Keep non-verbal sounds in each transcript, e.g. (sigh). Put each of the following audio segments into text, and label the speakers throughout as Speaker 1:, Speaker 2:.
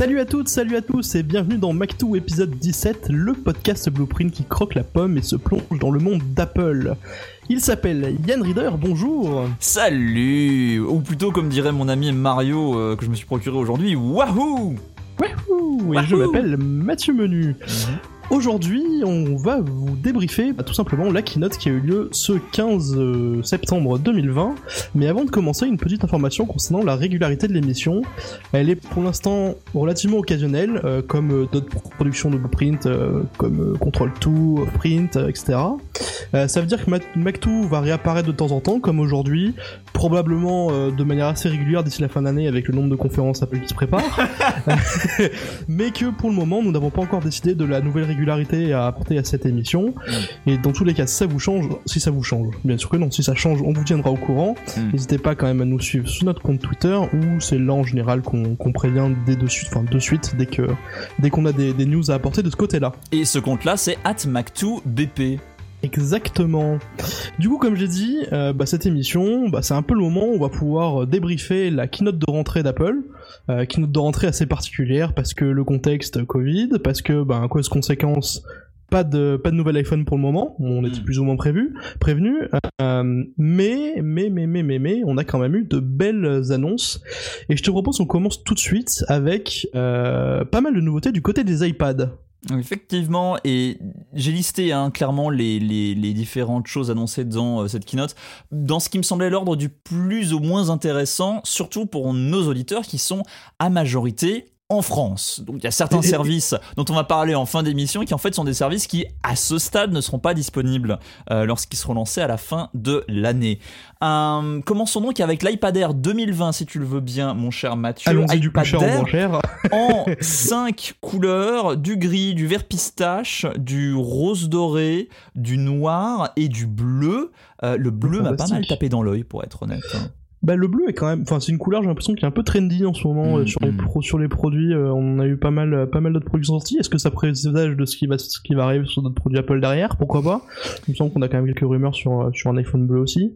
Speaker 1: Salut à toutes, salut à tous et bienvenue dans Mac2 épisode 17, le podcast Blueprint qui croque la pomme et se plonge dans le monde d'Apple. Il s'appelle Yann Reader, bonjour.
Speaker 2: Salut Ou plutôt comme dirait mon ami Mario euh, que je me suis procuré aujourd'hui, wahoo!
Speaker 1: Wahoo! Et je m'appelle Mathieu Menu. Aujourd'hui, on va vous débriefer bah, tout simplement la keynote qui a eu lieu ce 15 euh, septembre 2020. Mais avant de commencer, une petite information concernant la régularité de l'émission. Elle est pour l'instant relativement occasionnelle, euh, comme euh, d'autres productions de Blueprint, euh, comme euh, Control 2, Print, etc. Ça veut dire que Mac- Mac2 va réapparaître de temps en temps, comme aujourd'hui, probablement de manière assez régulière d'ici la fin d'année avec le nombre de conférences Apple qui se préparent. (laughs) (laughs) mais que pour le moment, nous n'avons pas encore décidé de la nouvelle régularité à apporter à cette émission. Et dans tous les cas, si ça vous change, si ça vous change, bien sûr que non, si ça change, on vous tiendra au courant.
Speaker 2: Mm.
Speaker 1: N'hésitez pas quand même à nous suivre sur notre compte Twitter, où c'est là en général qu'on prévient dès de suite, enfin de suite, dès que dès qu'on a des, des news à apporter de ce côté-là.
Speaker 2: Et ce compte-là, c'est atmac2bp.
Speaker 1: Exactement. Du coup, comme j'ai dit, euh, bah, cette émission, bah, c'est un peu le moment où on va pouvoir débriefer la keynote de rentrée d'Apple. Euh, keynote de rentrée assez particulière parce que le contexte Covid, parce que, à cause conséquence, pas de, pas de nouvel iPhone pour le moment. On était
Speaker 2: Mm.
Speaker 1: plus ou moins prévu, prévenu. Euh, mais, mais, mais, mais, mais, mais, on a quand même eu de belles annonces. Et je te propose qu'on commence tout de suite avec euh, pas mal de nouveautés du côté des iPads.
Speaker 2: Effectivement, et j'ai listé hein, clairement les, les, les différentes choses annoncées dans euh, cette keynote, dans ce qui me semblait l'ordre du plus ou moins intéressant, surtout pour nos auditeurs qui sont à majorité en France. Donc il y a certains (laughs) services dont on va parler en fin d'émission qui en fait sont des services qui à ce stade ne seront pas disponibles euh, lorsqu'ils seront lancés à la fin de l'année. Euh, commençons donc avec l'iPad Air 2020 si tu le veux bien mon cher Mathieu.
Speaker 1: Allons-y du plus cher au moins (laughs) cher.
Speaker 2: en cinq couleurs, du gris, du vert pistache, du rose doré, du noir et du bleu. Euh, le bleu m'a pas mal tapé dans l'œil pour être honnête. hein.
Speaker 1: Bah le bleu est quand même, enfin c'est une couleur j'ai l'impression qui est un peu trendy en ce moment
Speaker 2: Mm,
Speaker 1: euh, sur les
Speaker 2: mm.
Speaker 1: pro- sur les produits. euh, on a eu pas mal euh, pas mal d'autres produits sortis. Est-ce que ça présage de ce qui va ce qui va arriver sur d'autres produits Apple derrière? Pourquoi pas? Il me semble qu'on a quand même quelques rumeurs sur sur un iPhone bleu aussi.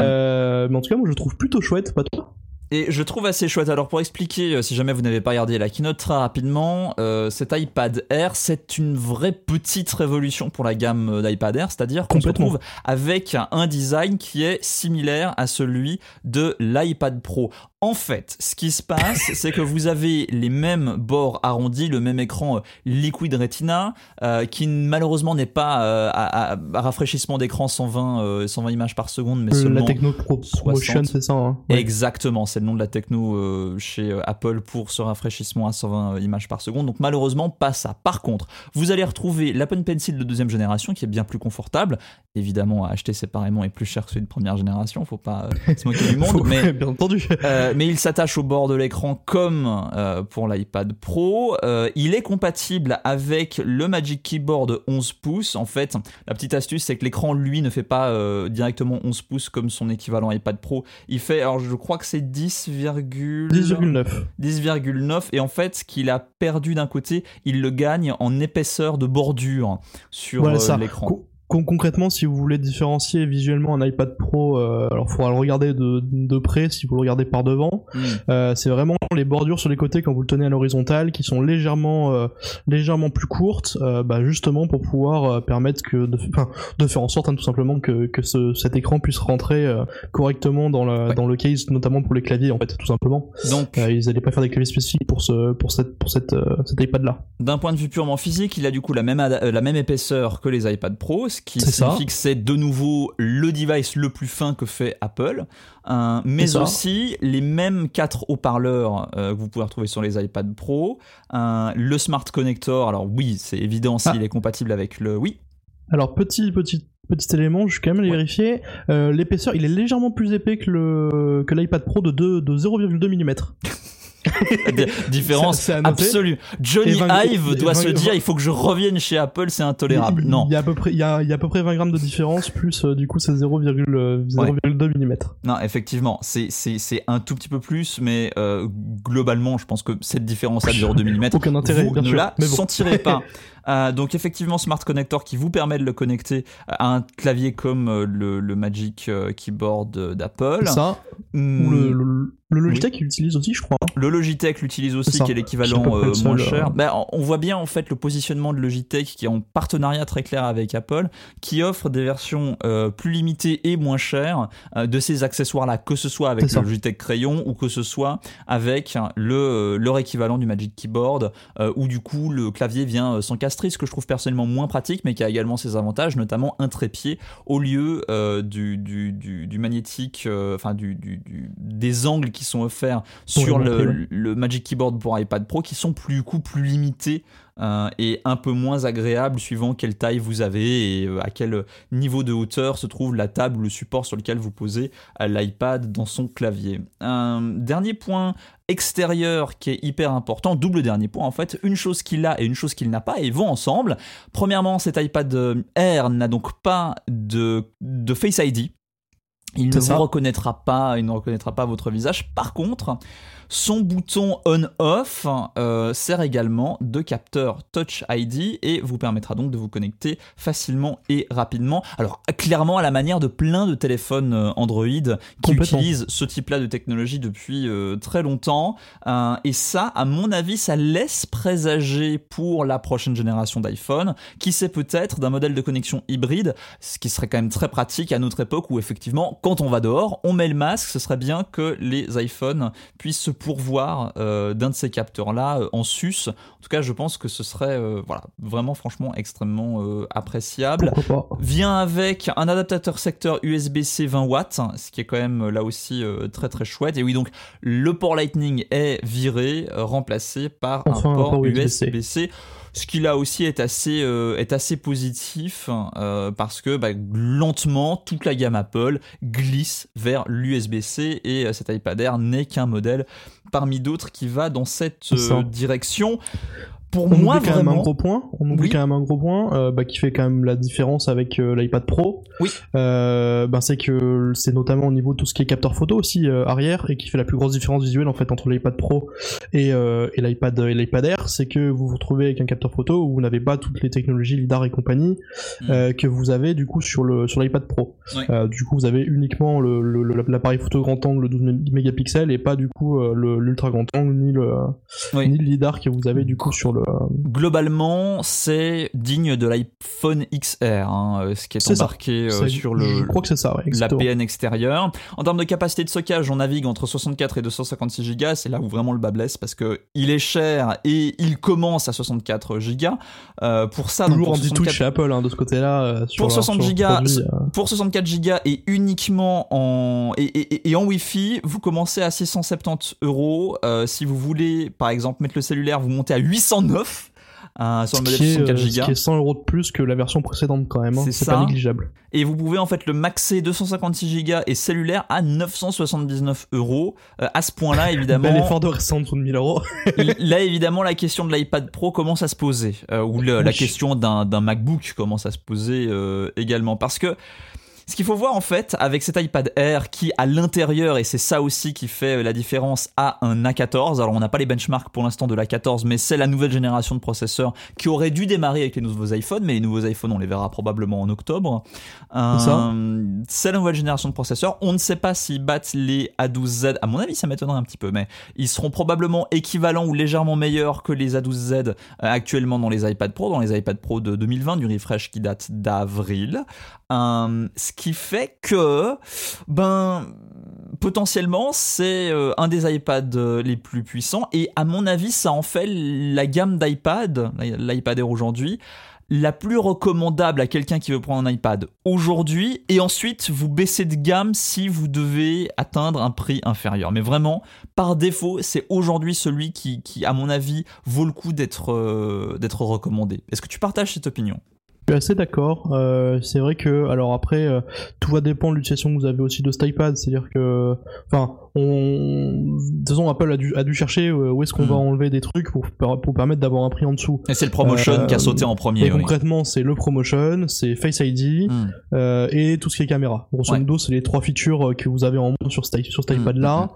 Speaker 1: Euh, mais en tout cas moi je le trouve plutôt chouette, pas toi?
Speaker 2: Et je trouve assez chouette. Alors pour expliquer, euh, si jamais vous n'avez pas regardé la keynote très rapidement, euh, cet iPad Air, c'est une vraie petite révolution pour la gamme euh, d'iPad Air, c'est-à-dire qu'on se retrouve avec un design qui est similaire à celui de l'iPad Pro. En fait, ce qui se passe, c'est que vous avez les mêmes bords arrondis, le même écran euh, Liquid Retina, euh, qui malheureusement n'est pas euh, à, à- à rafraîchissement d'écran 120, euh, 120 images par seconde, mais seulement
Speaker 1: La techno pro- promotion
Speaker 2: 60.
Speaker 1: c'est ça. Hein Ouais.
Speaker 2: Exactement, c'est le nom de la techno chez Apple pour ce rafraîchissement à 120 images par seconde. Donc malheureusement, pas ça. Par contre, vous allez retrouver l'Apple Pencil de deuxième génération qui est bien plus confortable. Évidemment, à acheter séparément est plus cher que celui de première génération. Faut pas se moquer du (laughs) monde, mais (laughs)
Speaker 1: bien entendu.
Speaker 2: Mais il s'attache au bord de l'écran comme euh, pour l'iPad Pro. Euh, il est compatible avec le Magic Keyboard de 11 pouces. En fait, la petite astuce, c'est que l'écran, lui, ne fait pas euh, directement 11 pouces comme son équivalent iPad Pro. Il fait, alors je crois que c'est 10,
Speaker 1: 10,9.
Speaker 2: 10,9 et en fait ce qu'il a perdu d'un côté il le gagne en épaisseur de bordure sur
Speaker 1: Voilà
Speaker 2: l'écran
Speaker 1: Con- con- concrètement, si vous voulez différencier visuellement un iPad Pro, euh, alors faudra le regarder de, de près si vous le regardez par devant.
Speaker 2: Mm.
Speaker 1: Euh, c'est vraiment les bordures sur les côtés quand vous le tenez à l'horizontale qui sont légèrement euh, légèrement plus courtes, euh, bah, justement pour pouvoir permettre que de, faire en sorte hein, tout simplement que, que ce, cet écran puisse rentrer correctement dans le
Speaker 2: Ouais.
Speaker 1: dans le case, notamment pour les claviers en fait tout simplement.
Speaker 2: donc
Speaker 1: ils n'allaient pas faire des claviers spécifiques pour ce pour cette pour cette cet iPad là.
Speaker 2: d'un point de vue purement physique il a du coup la même, la même épaisseur que les iPad Pro qui
Speaker 1: c'est
Speaker 2: de nouveau le device le plus fin que fait Apple Euh, mais aussi les mêmes quatre haut-parleurs euh, que vous pouvez retrouver sur les iPad Pro Euh, le Smart Connector alors oui c'est évident s'il
Speaker 1: Ah.
Speaker 2: est compatible avec le oui
Speaker 1: Alors petit petit petit élément, je suis quand même allé
Speaker 2: Ouais.
Speaker 1: vérifier. Euh, L'épaisseur, il est légèrement plus épais que le que l'iPad Pro de 2 de 0,2 mm. (laughs) (laughs)
Speaker 2: Différence absolue. Johnny
Speaker 1: Et vingt-
Speaker 2: Ive
Speaker 1: et
Speaker 2: doit se dire il faut que je revienne chez Apple, c'est intolérable.
Speaker 1: Il-
Speaker 2: Non,
Speaker 1: Il y a à peu près, il y a, il y a à peu près 20 grammes de différence, plus euh, du coup c'est 0,2 mm.
Speaker 2: non, effectivement, c'est c'est c'est un tout petit peu plus, mais euh, globalement, je pense que cette différence à 0,2 mm,
Speaker 1: Aucun intérêt,
Speaker 2: vous
Speaker 1: bien
Speaker 2: ne
Speaker 1: sûr.
Speaker 2: la
Speaker 1: bon.
Speaker 2: sentirez pas. (laughs) Euh, donc effectivement, Smart Connector qui vous permet de le connecter à un clavier comme le, le Magic Keyboard d'Apple.
Speaker 1: Ça,
Speaker 2: Hmm,
Speaker 1: ou le, le- Le Logitech, il l'utilise aussi, je crois.
Speaker 2: Le Logitech l'utilise aussi, qui est l'équivalent euh,
Speaker 1: le
Speaker 2: moins cher. Ben, on- on voit bien en fait le positionnement de Logitech qui est en partenariat très clair avec Apple, qui offre des versions euh, plus limitées et moins chères euh, de ces accessoires-là, que ce soit avec le Logitech Crayon ou que ce soit avec le, euh, leur équivalent du Magic Keyboard, où du coup le clavier vient euh, s'encastrer, ce que je trouve personnellement moins pratique, mais qui a également ses avantages, notamment un trépied au lieu du, du, du, du magnétique, enfin du- des angles qui sont offerts sur le, Magic Keyboard pour iPad Pro qui sont plus, coup, plus limités euh, et un peu moins agréables suivant quelle taille vous avez et euh, à quel niveau de hauteur se trouve la table ou le support sur lequel vous posez euh, l'iPad dans son clavier. Un dernier point extérieur qui est hyper important, double dernier point en fait, une chose qu'il a et une chose qu'il n'a pas et ils vont ensemble. Premièrement, cet iPad Air n'a donc pas de, de Face ID. Il ne vous reconnaîtra pas, il ne reconnaîtra pas votre visage. Par contre, son bouton on-off euh, sert également de capteur Touch ID et vous permettra donc de vous connecter facilement et rapidement. Alors clairement à la manière de plein de téléphones euh, Android qui utilisent ce type-là de technologie depuis euh, très longtemps. Euh, et ça, à mon avis, ça laisse présager pour la prochaine génération d'iPhone, qui sait peut-être d'un modèle de connexion hybride, ce qui serait quand même très pratique à notre époque où effectivement, quand on va dehors, on met le masque, ce serait bien que les iPhones puissent se pourvoir euh, d'un de ces capteurs-là euh, en sus. En tout cas, je pense que ce serait euh, voilà, vraiment franchement extrêmement appréciable vient avec un adaptateur secteur USB-C 20 watts, ce qui est quand même là aussi très très chouette. Et oui, donc le port Lightning est viré, remplacé par
Speaker 1: Enfin,
Speaker 2: un port
Speaker 1: port
Speaker 2: USB-C.
Speaker 1: USB-C.
Speaker 2: Ce qui là aussi est assez, euh, est assez positif euh, parce que bah, lentement toute la gamme Apple glisse vers l'USB-C et euh, cet iPad Air n'est qu'un modèle parmi d'autres qui va dans cette direction. Pour
Speaker 1: on
Speaker 2: moi
Speaker 1: oublie quand même un gros point. On oublie
Speaker 2: Oui.
Speaker 1: quand même un gros point euh, bah, qui fait quand même la différence avec euh, l'iPad Pro.
Speaker 2: Oui.
Speaker 1: Euh, bah, c'est que c'est notamment au niveau de tout ce qui est capteur photo aussi euh, arrière et qui fait la plus grosse différence visuelle en fait entre l'iPad Pro et, et l'iPad et l'iPad Air, c'est que vous vous retrouvez avec un capteur photo où vous n'avez pas toutes les technologies lidar et compagnie
Speaker 2: Mm.
Speaker 1: euh, que vous avez du coup sur le sur l'iPad Pro. Du coup, vous avez uniquement le- le- le- l'appareil photo grand angle 12 mégapixels et pas du coup l'ultra grand angle ni le
Speaker 2: Oui.
Speaker 1: ni le lidar que vous avez du coup sur le
Speaker 2: globalement, c'est digne de l'iPhone XR, hein, euh, ce qui est, embarqué euh, sur
Speaker 1: Je
Speaker 2: le
Speaker 1: crois que c'est ça, ouais, exactement.
Speaker 2: l'APN extérieur. En termes de capacité de stockage, on navigue entre 64 et 256 Go. C'est là où vraiment le bas blesse parce que il est cher et il commence à 64 Go. Euh, pour ça, donc, pour
Speaker 1: en dit tout
Speaker 2: 64
Speaker 1: chez Apple hein, de ce côté-là. euh,
Speaker 2: Pour
Speaker 1: leur-
Speaker 2: 60
Speaker 1: sur leur
Speaker 2: gigas,
Speaker 1: produit, euh.
Speaker 2: pour 64 Go et uniquement en et, et- et en Wi-Fi, vous commencez à 670 euros. Euh, si vous voulez, par exemple, mettre le cellulaire, vous montez à 809 euh, sur
Speaker 1: Ce
Speaker 2: le modèle
Speaker 1: qui, est,
Speaker 2: 64
Speaker 1: euh, ce
Speaker 2: Go.
Speaker 1: qui est 100 euros de plus que la version précédente quand même. hein.
Speaker 2: C'est
Speaker 1: pas négligeable.
Speaker 2: Et vous pouvez en fait le maxer 256 Go et cellulaire à 979 euros. Euh, à ce point-là, (laughs)
Speaker 1: Bel
Speaker 2: évidemment,
Speaker 1: effort de rester en dessous de 1000 euros. (laughs)
Speaker 2: là évidemment la question de l'iPad Pro commence à se poser, euh, ou le- la question d'un d'un MacBook commence à se poser euh, également, parce que ce qu'il faut voir en fait avec cet iPad Air qui à l'intérieur, et c'est ça aussi qui fait euh, la différence, a un A14. Alors on n'a pas les benchmarks pour l'instant de l'A14, mais c'est la nouvelle génération de processeurs qui aurait dû démarrer avec les nouveaux iPhones, mais les nouveaux iPhones on les verra probablement en octobre. Euh, c'est la nouvelle génération de processeurs. On ne sait pas s'ils battent les A12Z. À mon avis, ça m'étonnerait un petit peu, mais ils seront probablement équivalents ou légèrement meilleurs que les A12Z euh, actuellement dans les iPad Pro, dans les iPad Pro de 2020, du refresh qui date d'avril. Euh, ce qui fait que, ben, potentiellement, c'est euh, un des iPads euh, les plus puissants. Et à mon avis, ça en fait la gamme d'iPad, l'iPad Air aujourd'hui, la plus recommandable à quelqu'un qui veut prendre un iPad aujourd'hui. Et ensuite, vous baissez de gamme si vous devez atteindre un prix inférieur. Mais vraiment, par défaut, c'est aujourd'hui celui qui, à mon avis, vaut le coup euh, d'être recommandé. Est-ce que tu partages cette opinion
Speaker 1: Je suis assez d'accord. Euh, c'est vrai que, alors après, euh, tout va dépendre de l'utilisation que vous avez aussi de cet iPad. C'est-à-dire que, enfin, on, de toute façon, Apple a dû, a dû chercher euh, où est-ce qu'on va enlever des trucs pour, pour permettre d'avoir un prix en dessous.
Speaker 2: Et c'est le promotion
Speaker 1: Euh,
Speaker 2: qui a sauté en premier.
Speaker 1: Et
Speaker 2: oui.
Speaker 1: concrètement, c'est le promotion, c'est Face ID
Speaker 2: Mm.
Speaker 1: euh, et tout ce qui est caméra. Grosso
Speaker 2: Ouais.
Speaker 1: modo, c'est les trois features euh, que vous avez en moins sur cet, sur cet
Speaker 2: Mm,
Speaker 1: iPad-là.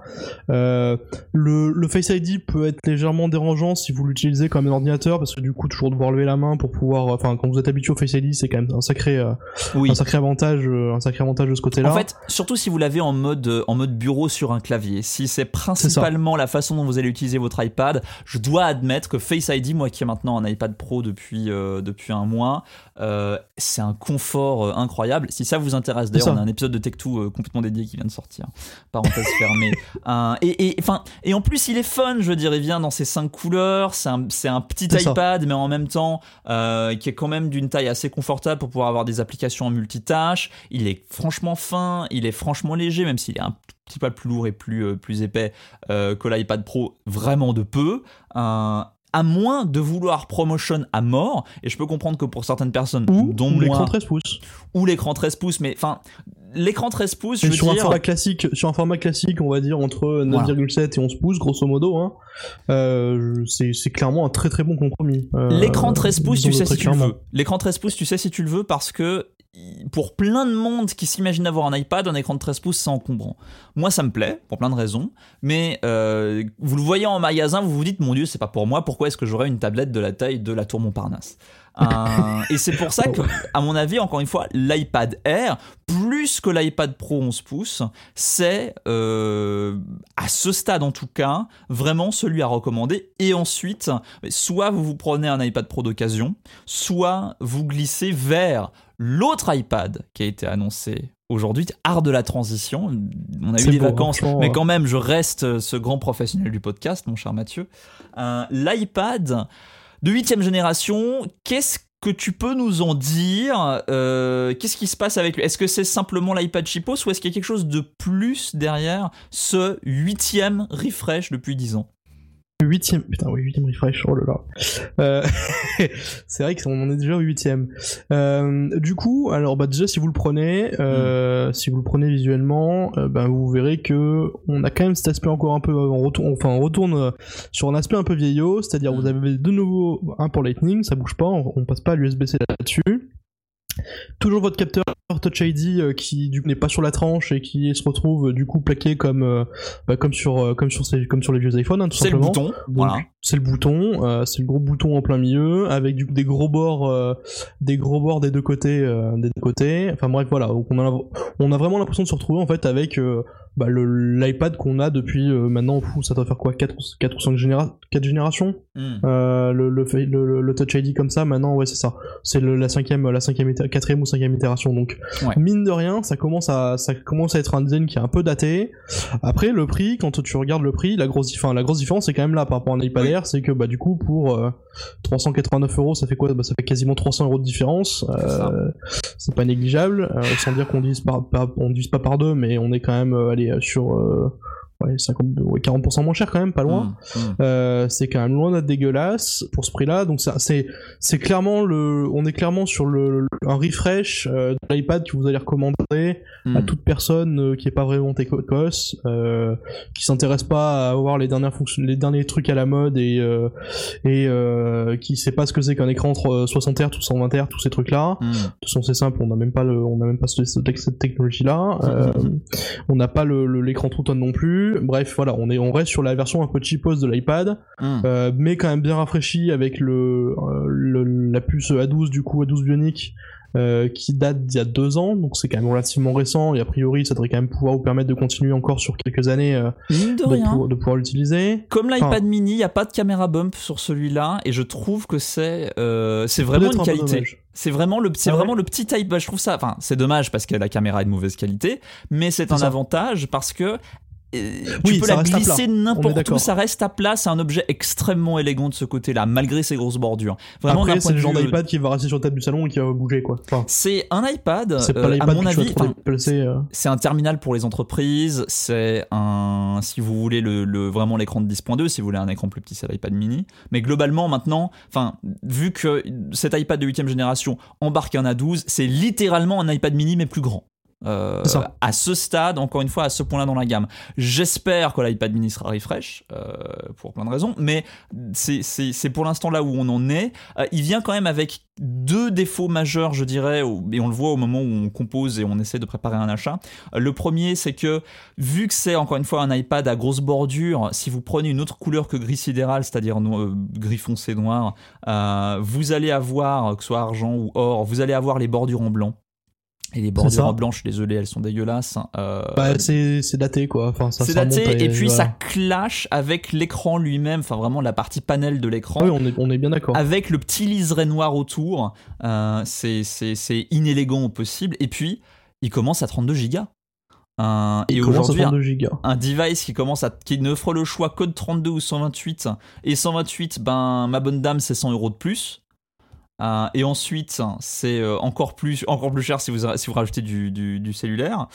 Speaker 1: Euh, le, le Face ID peut être légèrement dérangeant si vous l'utilisez comme un ordinateur, parce que du coup, toujours devoir lever la main pour pouvoir. Enfin, quand vous êtes habitué au Face ID, c'est quand même un sacré, euh,
Speaker 2: Oui.
Speaker 1: un sacré avantage, euh, un sacré avantage de ce côté-là.
Speaker 2: En fait, surtout si vous l'avez en mode, en mode bureau sur un clavier, si c'est principalement la façon dont vous allez utiliser votre iPad, je dois admettre que Face ID, moi qui ai maintenant un iPad Pro depuis, euh, depuis un mois, euh, c'est un confort euh, incroyable. Si ça vous intéresse, d'ailleurs, on a un épisode de Tech2 complètement dédié qui vient de sortir. Parenthèse fermée. (laughs) et, et, et en plus, il est fun, je veux dire, il vient dans ses cinq couleurs, c'est un, un, petit iPad, mais en même temps, qui est quand même d'une taille assez confortable pour pouvoir avoir des applications en multitâche. Il est franchement fin, il est franchement léger, même s'il est un petit peu plus lourd et plus, euh, plus épais euh, que l'iPad Pro, vraiment de peu. À moins de vouloir promotion à mort, et je peux comprendre que pour certaines personnes,
Speaker 1: ou, dont l'écran 13 pouces,
Speaker 2: ou l'écran 13 pouces, mais enfin, l'écran 13 pouces, je
Speaker 1: sur
Speaker 2: un
Speaker 1: format classique, sur un format classique, on va dire entre 9,7 et 11 pouces, grosso modo, hein, euh, c'est clairement un très très bon compromis.
Speaker 2: l'écran 13 pouces, tu sais si tu le veux. L'écran 13 pouces, tu sais si tu le veux parce que pour plein de monde qui s'imagine avoir un iPad, un écran de 13 pouces, c'est encombrant. Moi, ça me plaît, pour plein de raisons, mais euh, vous le voyez en magasin, vous vous dites, mon Dieu, c'est pas pour moi, pourquoi est-ce que j'aurais une tablette de la taille de la tour Montparnasse euh, (laughs) et c'est pour ça que, à mon avis, encore une fois, l'iPad Air, plus que l'iPad Pro 11 pouces, c'est, euh, à ce stade en tout cas, vraiment celui à recommander. Et ensuite, soit vous vous prenez un iPad Pro d'occasion, soit vous glissez vers l'autre iPad qui a été annoncé aujourd'hui, art de la transition. On a eu des vacances, mais quand même, je reste ce grand professionnel du podcast, mon cher Mathieu. Euh, L'iPad de huitième génération, qu'est-ce que tu peux nous en dire euh, Qu'est-ce qui se passe avec lui? Est-ce que c'est simplement l'iPad Chipos ou est-ce qu'il y a quelque chose de plus derrière ce huitième refresh depuis 10 ans?
Speaker 1: Huitième, putain, oui, huitième refresh, oh là là. Euh, (laughs) c'est vrai qu'on en est déjà au huitième. Euh, du coup, alors bah déjà si vous le prenez, euh, mm. si vous le prenez visuellement, bah, vous verrez que on a quand même cet aspect encore un peu, on retourne, enfin on retourne sur un aspect un peu vieillot, c'est-à-dire vous mm. avez de nouveau un pour Lightning, ça bouge pas, on, on passe pas à l'USB-C là-dessus. Toujours votre capteur Touch ID euh, qui du coup n'est pas sur la tranche et qui se retrouve euh, du coup plaqué comme euh, bah, comme sur comme sur comme sur les vieux iPhones hein, tout simplement.
Speaker 2: C'est le bouton. Voilà.
Speaker 1: C'est le bouton, c'est le gros bouton en plein milieu avec du coup des gros bords des gros bords des deux côtés des deux côtés. Enfin bref voilà, on a on a vraiment l'impression de se retrouver en fait avec bah, l'iPad qu'on a depuis euh, maintenant, fou, ça doit faire quoi 4, 4 ou 5 généra 4 générations hmm. euh, le, le, le, Touch ID comme ça, maintenant, ouais, c'est ça. C'est la cinquième, la cinquième, quatrième ou cinquième itération. Donc, mine de rien, ça commence à, ça commence à être un design qui est un peu daté. Après, le prix, quand tu regardes le prix, la grosse, enfin, la grosse différence, c'est quand même là par rapport à un iPad Air, c'est que, bah, du coup, pour 389 euh, euros, ça fait quoi? Bah, Ça fait quasiment 300 euros de différence. c'est pas négligeable, sans dire qu'on divise, par, on divise pas par deux, mais on est quand même, euh, sur euh, ouais, 50, 40% moins cher quand même, pas loin. Mmh, mmh. Euh, c'est quand même loin d'être dégueulasse pour ce prix-là. Donc c'est c'est clairement le, on est clairement sur le, un refresh euh, de l'iPad que vous allez recommander à mmh. toute personne euh, qui est pas vraiment techos, euh, qui s'intéresse pas à voir les dernières fonctions, les derniers trucs à la mode et euh, et qui sait pas ce que c'est qu'un écran entre 60 Hz ou 120 Hz, tous ces trucs-là. De toute façon c'est simple, on n'a même pas le, on a même pas cette, cette technologie-là. on n'a pas l'écran True non plus. Bref, voilà, on, est, on reste sur la version un peu cheapos de l'iPad, hmm. mais quand même bien rafraîchi avec le, la puce A12 du coup A12 Bionic euh, qui date d'il y a deux ans, donc c'est quand même relativement récent et a priori ça devrait quand même pouvoir vous permettre de continuer encore sur quelques années de, pouvoir l'utiliser.
Speaker 2: Comme l'iPad mini, il n'y a pas de caméra bump sur celui-là et je trouve que c'est c'est vraiment une qualité. C'est vraiment le c'est ah vraiment le petit iPad. Je trouve ça. Enfin, c'est dommage parce que la caméra est de mauvaise qualité, mais c'est un avantage parce que tu peux la glisser n'importe où, ça reste à plat, c'est un objet extrêmement élégant de ce côté-là, malgré ses grosses bordures.
Speaker 1: Vraiment, Après, c'est le genre d'iPad qui va rester sur la table du salon et qui va bouger, quoi.
Speaker 2: c'est un iPad, euh, à mon avis, euh. c'est un terminal pour les entreprises, c'est un, si vous voulez le, vraiment l'écran de 10.2, si vous voulez un écran plus petit, c'est l'iPad mini. Mais globalement, maintenant, enfin, vu que cet iPad de 8 génération embarque un A12, c'est littéralement un iPad mini mais plus grand. Euh, à ce stade, encore une fois, à ce point-là dans la gamme. J'espère que l'iPad mini sera refresh, euh, pour plein de raisons, mais c'est pour l'instant là où on en est. Euh, il vient quand même avec deux défauts majeurs, je dirais, et on le voit au moment où on compose et on essaie de préparer un achat. Le premier, c'est que, vu que c'est encore une fois un iPad à grosse bordure, si vous prenez une autre couleur que gris sidéral, c'est-à-dire gris foncé noir, vous allez avoir, que ce soit argent ou or, vous allez avoir les bordures en blanc Et les bordures blanches, désolé, elles sont dégueulasses. Hein. Euh,
Speaker 1: bah, c'est daté quoi. Enfin,
Speaker 2: c'est daté et puis ça clash avec l'écran lui-même. Enfin, vraiment la partie panel de l'écran.
Speaker 1: Oui, on est, on est bien d'accord.
Speaker 2: Avec le petit liseré noir autour. Euh, c'est inélégant au possible. Et puis, il commence à 32 gigas.
Speaker 1: Un, et aujourd'hui, un,
Speaker 2: un, device qui commence à qui n'offre le choix code 32 ou 128 et 128, ben ma bonne dame, c'est 100 euros de plus. Euh, et ensuite, c'est euh, encore plus, encore plus cher si vous, si vous rajoutez du, du, cellulaire.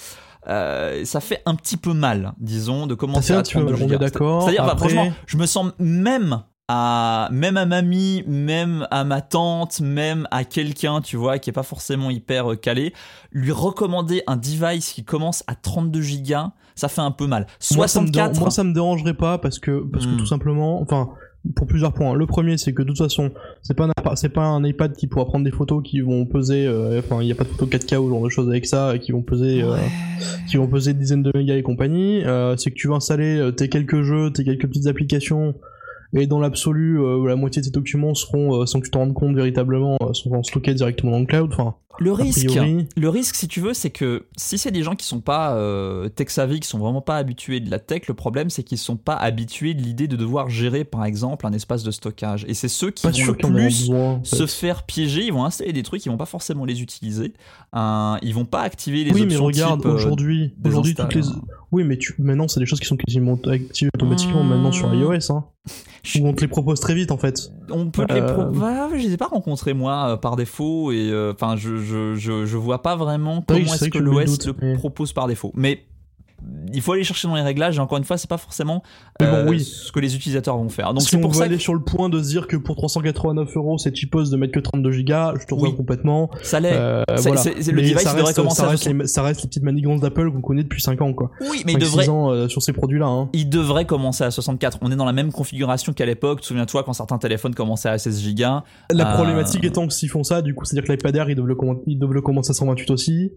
Speaker 2: Euh, ça fait un petit peu mal, disons, de commencer à 32
Speaker 1: On est d'accord.
Speaker 2: C'est-à-dire, franchement, je me sens même à même à mamie, même à ma tante, même à quelqu'un, tu vois, qui est pas forcément hyper calé, lui recommander un device qui commence à 32 gigas, ça fait un peu mal. 64.
Speaker 1: Moi, ça me, dérangerait pas parce que parce que hmm. tout simplement, enfin pour plusieurs points. Le premier, c'est que de toute façon, c'est pas un, c'est pas un iPad qui pourra prendre des photos qui vont peser, euh, enfin, il n'y a pas de photos 4K ou genre de choses avec ça, qui vont peser, euh, qui vont peser dizaines de mégas et compagnie. Euh, c'est que tu vas installer tes quelques jeux, tes quelques petites applications et dans l'absolu, euh, la moitié de ces documents seront, euh, sans que tu t'en rendes compte véritablement, euh, seront stockés directement dans le cloud. Enfin,
Speaker 2: le risque, le risque, si tu veux, c'est que si c'est des gens qui sont pas tech savvy, qui sont vraiment pas habitués de la tech, le problème c'est qu'ils sont pas habitués de l'idée de devoir gérer, par exemple, un espace de stockage. Et c'est ceux qui vont le plus se faire piéger. Ils vont installer des trucs, ils vont pas forcément les utiliser. ils vont pas activer les
Speaker 1: oui,
Speaker 2: options
Speaker 1: mais regarde, aujourd'hui, aujourd'hui toutes les, oui, mais tu... maintenant c'est des choses qui sont quasiment activées automatiquement maintenant sur mmh. iOS. Hein on te les propose très vite en fait.
Speaker 2: On peut les proposer. Euh, bah, je les ai pas rencontrés moi euh, par défaut et euh, enfin je, je, je, je, vois pas vraiment comment est-ce que, l'OS le propose par défaut. Mais il faut aller chercher dans les réglages et encore une fois c'est pas forcément euh, ce que les utilisateurs vont faire. Donc
Speaker 1: si
Speaker 2: c'est pour
Speaker 1: on ça aller sur le point de se dire que pour 389 euros c'est cheapos de mettre que 32 gigas je te rejoins complètement.
Speaker 2: Ça l'est. Euh, le device devrait commencer
Speaker 1: ça reste, les, ça reste les petites manigances d'Apple qu'on connaît depuis 5 ans quoi.
Speaker 2: Oui mais il devrait
Speaker 1: ans, euh, sur ces produits là hein.
Speaker 2: il devrait commencer à 64 on est dans la même configuration qu'à l'époque. Souviens-toi quand certains téléphones commençaient à 16 gigas
Speaker 1: la problématique étant que s'ils font ça du coup c'est à dire que l'iPad Air ils doivent le commencer à 128 aussi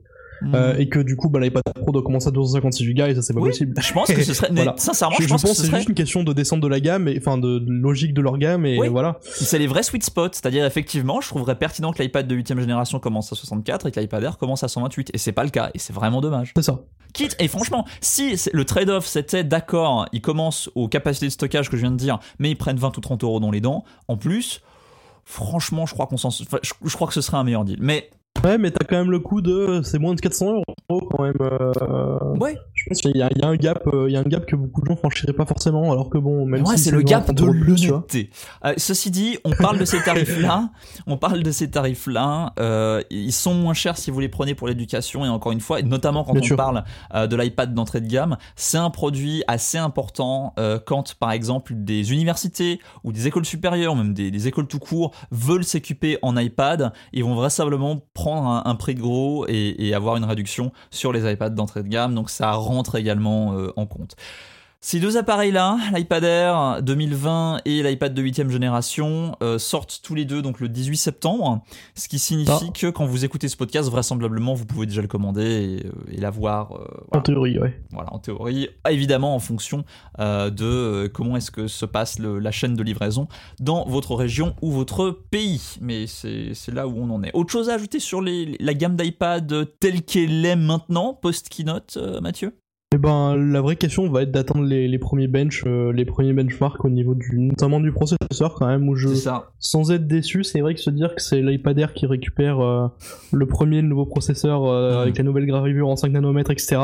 Speaker 1: euh, et que du coup bah, l'iPad Pro doit commencer à 256 Go et ça c'est pas possible.
Speaker 2: Je pense que ce serait (laughs) sincèrement
Speaker 1: je,
Speaker 2: je, pense,
Speaker 1: que
Speaker 2: c'est
Speaker 1: juste une question de descente de la gamme et enfin de, logique de leur gamme et voilà.
Speaker 2: C'est les vrais sweet spots, c'est-à-dire effectivement, je trouverais pertinent que l'iPad de 8 génération commence à 64 et que l'iPad Air commence à 128 et c'est pas le cas et c'est vraiment dommage.
Speaker 1: C'est ça.
Speaker 2: Quitte et franchement, si le trade-off c'était d'accord, ils commencent aux capacités de stockage que je viens de dire, mais ils prennent 20 ou 30 euros dans les dents, en plus, franchement, je crois qu'on s'en, je, je crois que ce serait un meilleur deal. Mais
Speaker 1: Ouais, mais t'as quand même le coût de. C'est moins de 400 euros quand même. Euh,
Speaker 2: ouais.
Speaker 1: Qu'il y, a un gap, euh, il y a un gap que beaucoup de gens franchiraient pas forcément, alors que bon, même
Speaker 2: ouais,
Speaker 1: si
Speaker 2: c'est le gap de l'honnêteté. Euh, ceci dit, on parle de ces (laughs) tarifs-là. on parle de ces tarifs-là. ils sont moins chers si vous les prenez pour l'éducation et encore une fois, et notamment quand on parle de l'iPad d'entrée de gamme, c'est un produit assez important quand, par exemple, des universités ou des écoles supérieures, même des, des écoles tout court, veulent s'équiper en iPad. Ils vont vraisemblablement prendre un, prix de gros et, avoir une réduction sur les iPads d'entrée de gamme. Donc ça rentre également euh, en compte. Ces deux appareils-là, l'iPad Air 2020 et l'iPad de 8 génération, euh, sortent tous les deux donc le 18 septembre, ce qui signifie ah. que quand vous écoutez ce podcast, vraisemblablement, vous pouvez déjà le commander et, euh, l'avoir. Euh,
Speaker 1: en théorie, ouais.
Speaker 2: Voilà, en théorie. Évidemment, en fonction de comment est-ce que se passe la chaîne de livraison dans votre région ou votre pays. Mais c'est là où on en est. Autre chose à ajouter sur la gamme d'iPad telle qu'elle est maintenant, post-keynote, Mathieu?
Speaker 1: Eh ben, la vraie question va être d'attendre les, les, premiers bench, euh, les premiers benchmarks au niveau du, notamment du processeur quand même, où je, sans être déçu, c'est vrai que se dire que c'est l'iPad Air qui récupère euh, le premier, nouveau processeur euh, mmh. avec la nouvelle gravure en 5 nanomètres, etc.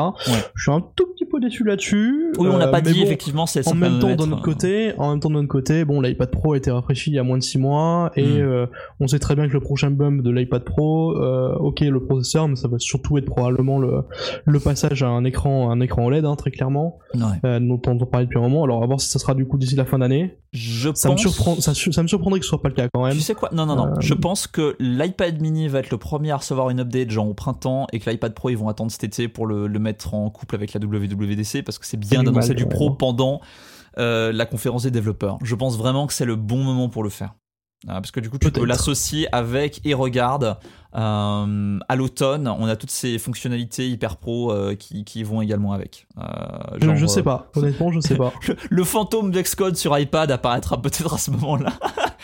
Speaker 1: Je suis un tout petit peu déçu là-dessus.
Speaker 2: Oui, on n'a pas dit effectivement c'est
Speaker 1: En même temps, de notre côté, en même temps de notre côté, bon, l'iPad Pro a été rafraîchi il y a moins de 6 mois et mmh. on sait très bien que le prochain bump de l'iPad Pro, ok, le processeur, mais ça va surtout être probablement le, le passage à un écran, un écran en LED, hein, très clairement,
Speaker 2: ouais.
Speaker 1: euh, dont on parler depuis un moment. Alors, on va voir si ça sera du coup d'ici la fin d'année.
Speaker 2: Je
Speaker 1: ça,
Speaker 2: me
Speaker 1: surprend, ça, me surprendrait que ce soit pas le cas quand même.
Speaker 2: Tu sais quoi? Non, non, non. Euh, Je pense que l'iPad mini va être le premier à recevoir une update, genre au printemps, et que l'iPad Pro, ils vont attendre cet été pour le, mettre en couple avec la WWDC, parce que c'est bien d'annoncer du Pro pendant euh, la conférence des développeurs. Je pense vraiment que c'est le bon moment pour le faire. Parce que du coup, tu peux l'associer avec et regarde. Euh, à l'automne, on a toutes ces fonctionnalités hyper pro euh, qui, qui vont également avec. Euh,
Speaker 1: Je,
Speaker 2: genre,
Speaker 1: je sais
Speaker 2: euh,
Speaker 1: pas, honnêtement, je sais pas. (laughs)
Speaker 2: le, le fantôme d'Excode sur iPad apparaîtra peut-être à ce moment-là.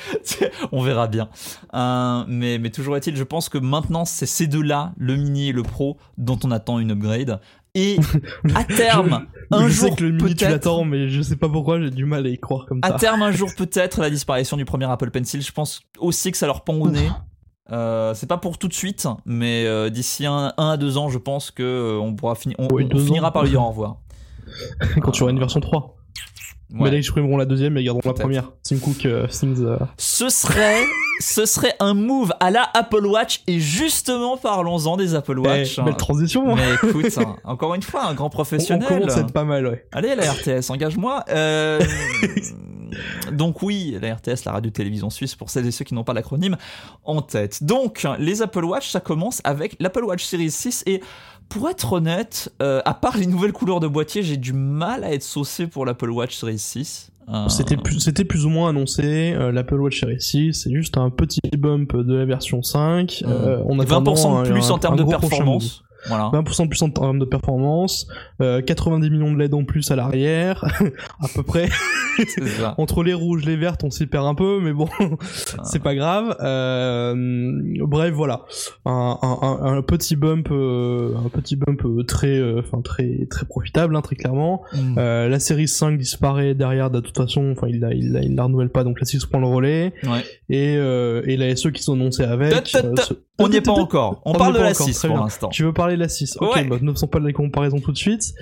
Speaker 2: (laughs) on verra bien. Euh, mais, mais toujours est-il, je pense que maintenant, c'est ces deux-là, le mini et le pro, dont on attend une upgrade. Et (laughs) à terme, un
Speaker 1: je
Speaker 2: jour
Speaker 1: sais que le mini tu
Speaker 2: peut-être-
Speaker 1: l'attends, mais je sais pas pourquoi j'ai du mal à y croire comme
Speaker 2: À
Speaker 1: ça.
Speaker 2: terme, un jour peut-être la disparition du premier Apple Pencil. Je pense aussi que ça leur pend au nez. Euh, c'est pas pour tout de suite, mais euh, d'ici un, un à deux ans, je pense que euh, on pourra finir, on, finira
Speaker 1: ans.
Speaker 2: par lui dire au (laughs) revoir.
Speaker 1: Quand tu auras une version 3. Mais
Speaker 2: Ouais.
Speaker 1: là, ils supprimeront la deuxième et ils garderont la première. Tim Cook, Things.
Speaker 2: Ce serait, ce serait un move à la Apple Watch et justement parlons-en des Apple Watch.
Speaker 1: eh, belle transition. hein.
Speaker 2: mais écoute, (laughs) hein, encore une fois, un grand
Speaker 1: On, on
Speaker 2: professionnel.
Speaker 1: commence à être pas mal, ouais.
Speaker 2: Allez, la RTS, engage-moi. Euh, (laughs) donc oui, la RTS, la radio-télévision suisse, pour celles et ceux qui n'ont pas l'acronyme en tête. Donc, les Apple Watch, ça commence avec l'Apple Watch Series 6 et pour être honnête, euh, à part les nouvelles couleurs de boîtier, j'ai du mal à être saucé pour l'Apple Watch Series 6. Euh,
Speaker 1: C'était plus, c'était plus ou moins annoncé. euh, L'Apple Watch Series 6, c'est juste un petit bump de la version 5. euh, on
Speaker 2: 20% de plus en termes de
Speaker 1: performance.
Speaker 2: Voilà.
Speaker 1: 20% de plus en termes de performance, euh, 90 millions de LED en plus à l'arrière, (laughs) à peu près.
Speaker 2: Ça. (laughs)
Speaker 1: Entre les rouges, les vertes, on s'y perd un peu, mais bon, c'est pas grave. Euh, bref, voilà, un, un- un- un petit bump, euh, un petit bump euh, très, euh, enfin très, très profitable, hein, très clairement.
Speaker 2: Mm.
Speaker 1: Euh, la série 5 disparaît derrière de toute façon, enfin il la, il la, il la renouvelle pas, donc la 6 prend le relais.
Speaker 2: Ouais.
Speaker 1: Et, euh, et la SE qui sont annoncés avec. Euh,
Speaker 2: On n'y est pas encore. On
Speaker 1: On
Speaker 2: parle de la
Speaker 1: encore,
Speaker 2: 6
Speaker 1: très
Speaker 2: pour l'instant.
Speaker 1: Tu veux parler de la 6 Ok,
Speaker 2: Ouais.
Speaker 1: bah, ne faisons pas les comparaisons tout de suite.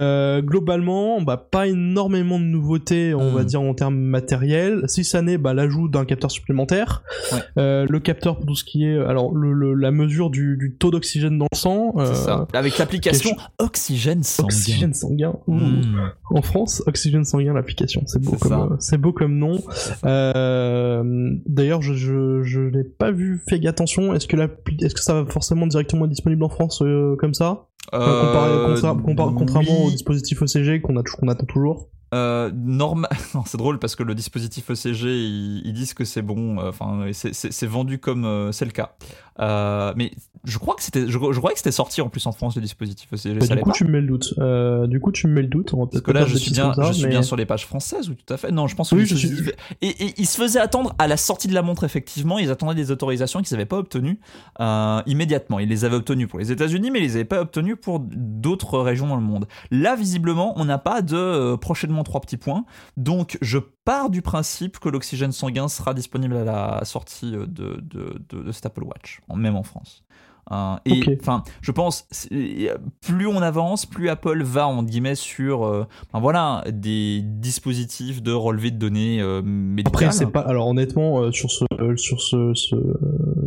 Speaker 1: Euh, globalement, bah, pas énormément de nouveautés, on
Speaker 2: Hmm.
Speaker 1: va dire, en termes matériels. 6 années, bah, l'ajout d'un capteur supplémentaire.
Speaker 2: Ouais.
Speaker 1: Euh, le capteur pour tout ce qui est... Alors, le, le- la mesure du, du taux d'oxygène dans le sang. euh,
Speaker 2: ça. Avec l'application Oxygène sanguin.
Speaker 1: Oxygène sanguin. Ouh.
Speaker 2: Mm.
Speaker 1: En France, oxygène sanguin, l'application. C'est beau,
Speaker 2: C'est
Speaker 1: comme,
Speaker 2: ça.
Speaker 1: euh, c'est beau comme nom. Euh, D'ailleurs, je, je, je n'ai pas vu, fait attention. Est-ce que, l'appli- est-ce que ça va forcément directement être disponible en France euh, comme ça Enfin, comparé-
Speaker 2: Euh,
Speaker 1: contra- Contrairement au dispositif ECG qu'on attend toujours.
Speaker 2: Euh, norma- (laughs) non, c'est drôle parce que le dispositif ECG, ils, ils disent que c'est bon. euh, Enfin, c'est- vendu comme euh, c'est le cas. Mais je crois que c'était, je, je croyais que c'était sorti en plus en France le dispositif ECG.
Speaker 1: Bah,
Speaker 2: ça
Speaker 1: du coup,
Speaker 2: pas
Speaker 1: tu me mets le doute. Du coup, tu me mets le doute. On va
Speaker 2: Parce que là, je suis bien,
Speaker 1: ça,
Speaker 2: je suis bien sur les pages françaises ou tout à fait. Non, je pense que
Speaker 1: Oui, je suis-
Speaker 2: Et, et ils se faisaient attendre à la sortie de la montre effectivement. Ils attendaient des autorisations qu'ils n'avaient pas obtenues immédiatement. Ils les avaient obtenues pour les États-Unis, mais ils les avaient pas obtenues pour d'autres régions dans le monde. Là, visiblement, on n'a pas de euh, prochainement trois petits points. Donc, je pars du principe que l'oxygène sanguin sera disponible à la sortie euh, de, de, de, Apple Watch, même en France. Euh, et enfin, je pense, plus on avance, plus Apple va en guillemets sur, euh, voilà, des dispositifs de relevé de données euh, médicales.
Speaker 1: Après, c'est pas. Alors, honnêtement, euh, sur ce, euh, sur ce, ce-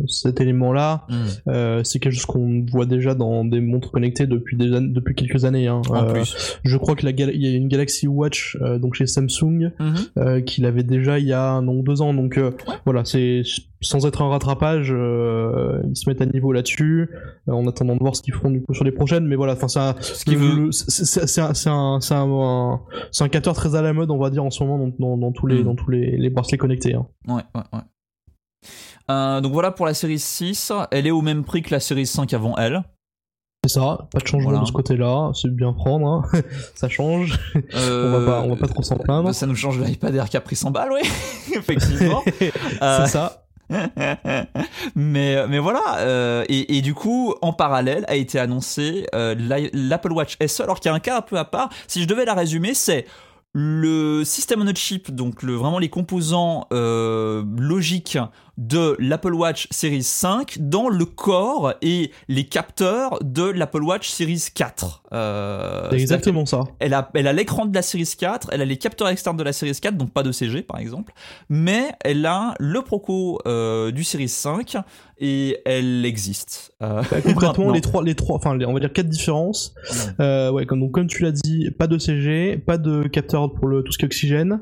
Speaker 1: cet élément-là,
Speaker 2: Hmm.
Speaker 1: c'est quelque chose qu'on voit déjà dans des montres connectées depuis des depuis quelques années. Hein.
Speaker 2: En plus.
Speaker 1: Je crois que la il y a une Galaxy Watch donc chez Samsung
Speaker 2: Mhm.
Speaker 1: euh, qu'il avait déjà il y a un deux ans. Donc voilà, c'est sans être un rattrapage, euh, ils se mettent à niveau là-dessus euh, en attendant de voir ce qu'ils feront du coup sur les prochaines. Mais voilà, enfin c'est un, un, un, un, un- c'est un capteur très à la mode, on va dire en ce moment dans, dans, dans tous les
Speaker 2: Mm.
Speaker 1: dans tous les, les bracelets connectés. Hein.
Speaker 2: Ouais, ouais, ouais. Euh, donc voilà pour la série 6, elle est au même prix que la série 5 avant elle.
Speaker 1: C'est ça, pas de changement
Speaker 2: Voilà.
Speaker 1: de ce côté-là, c'est bien prendre, hein. (laughs) ça change.
Speaker 2: Euh,
Speaker 1: On va pas- on va pas trop s'en plaindre.
Speaker 2: Ça nous change l'iPad Air qui a pris 100 balles, oui, (laughs) effectivement. (laughs) Euh,
Speaker 1: c'est ça. (laughs)
Speaker 2: mais, mais voilà, euh, et, du coup, en parallèle, a été annoncé euh, l'Apple Watch SE, alors qu'il y a un cas un peu à part. Si je devais la résumer, c'est le système on a chip, donc vraiment les composants euh, logiques de l'Apple Watch Series 5 dans le corps et les capteurs de l'Apple Watch Series 4. Euh,
Speaker 1: C'est exactement ça.
Speaker 2: elle a, elle a l'écran de la Series 4, elle a les capteurs externes de la Series 4, donc pas de CG par exemple, mais elle a le Proco euh, du Series 5 et elle existe. Euh,
Speaker 1: Bah, concrètement, les trois, les trois, enfin, on va dire quatre différences. Euh, ouais, comme, donc, comme tu l'as dit, pas de CG, pas de capteur pour le, tout ce qui est oxygène,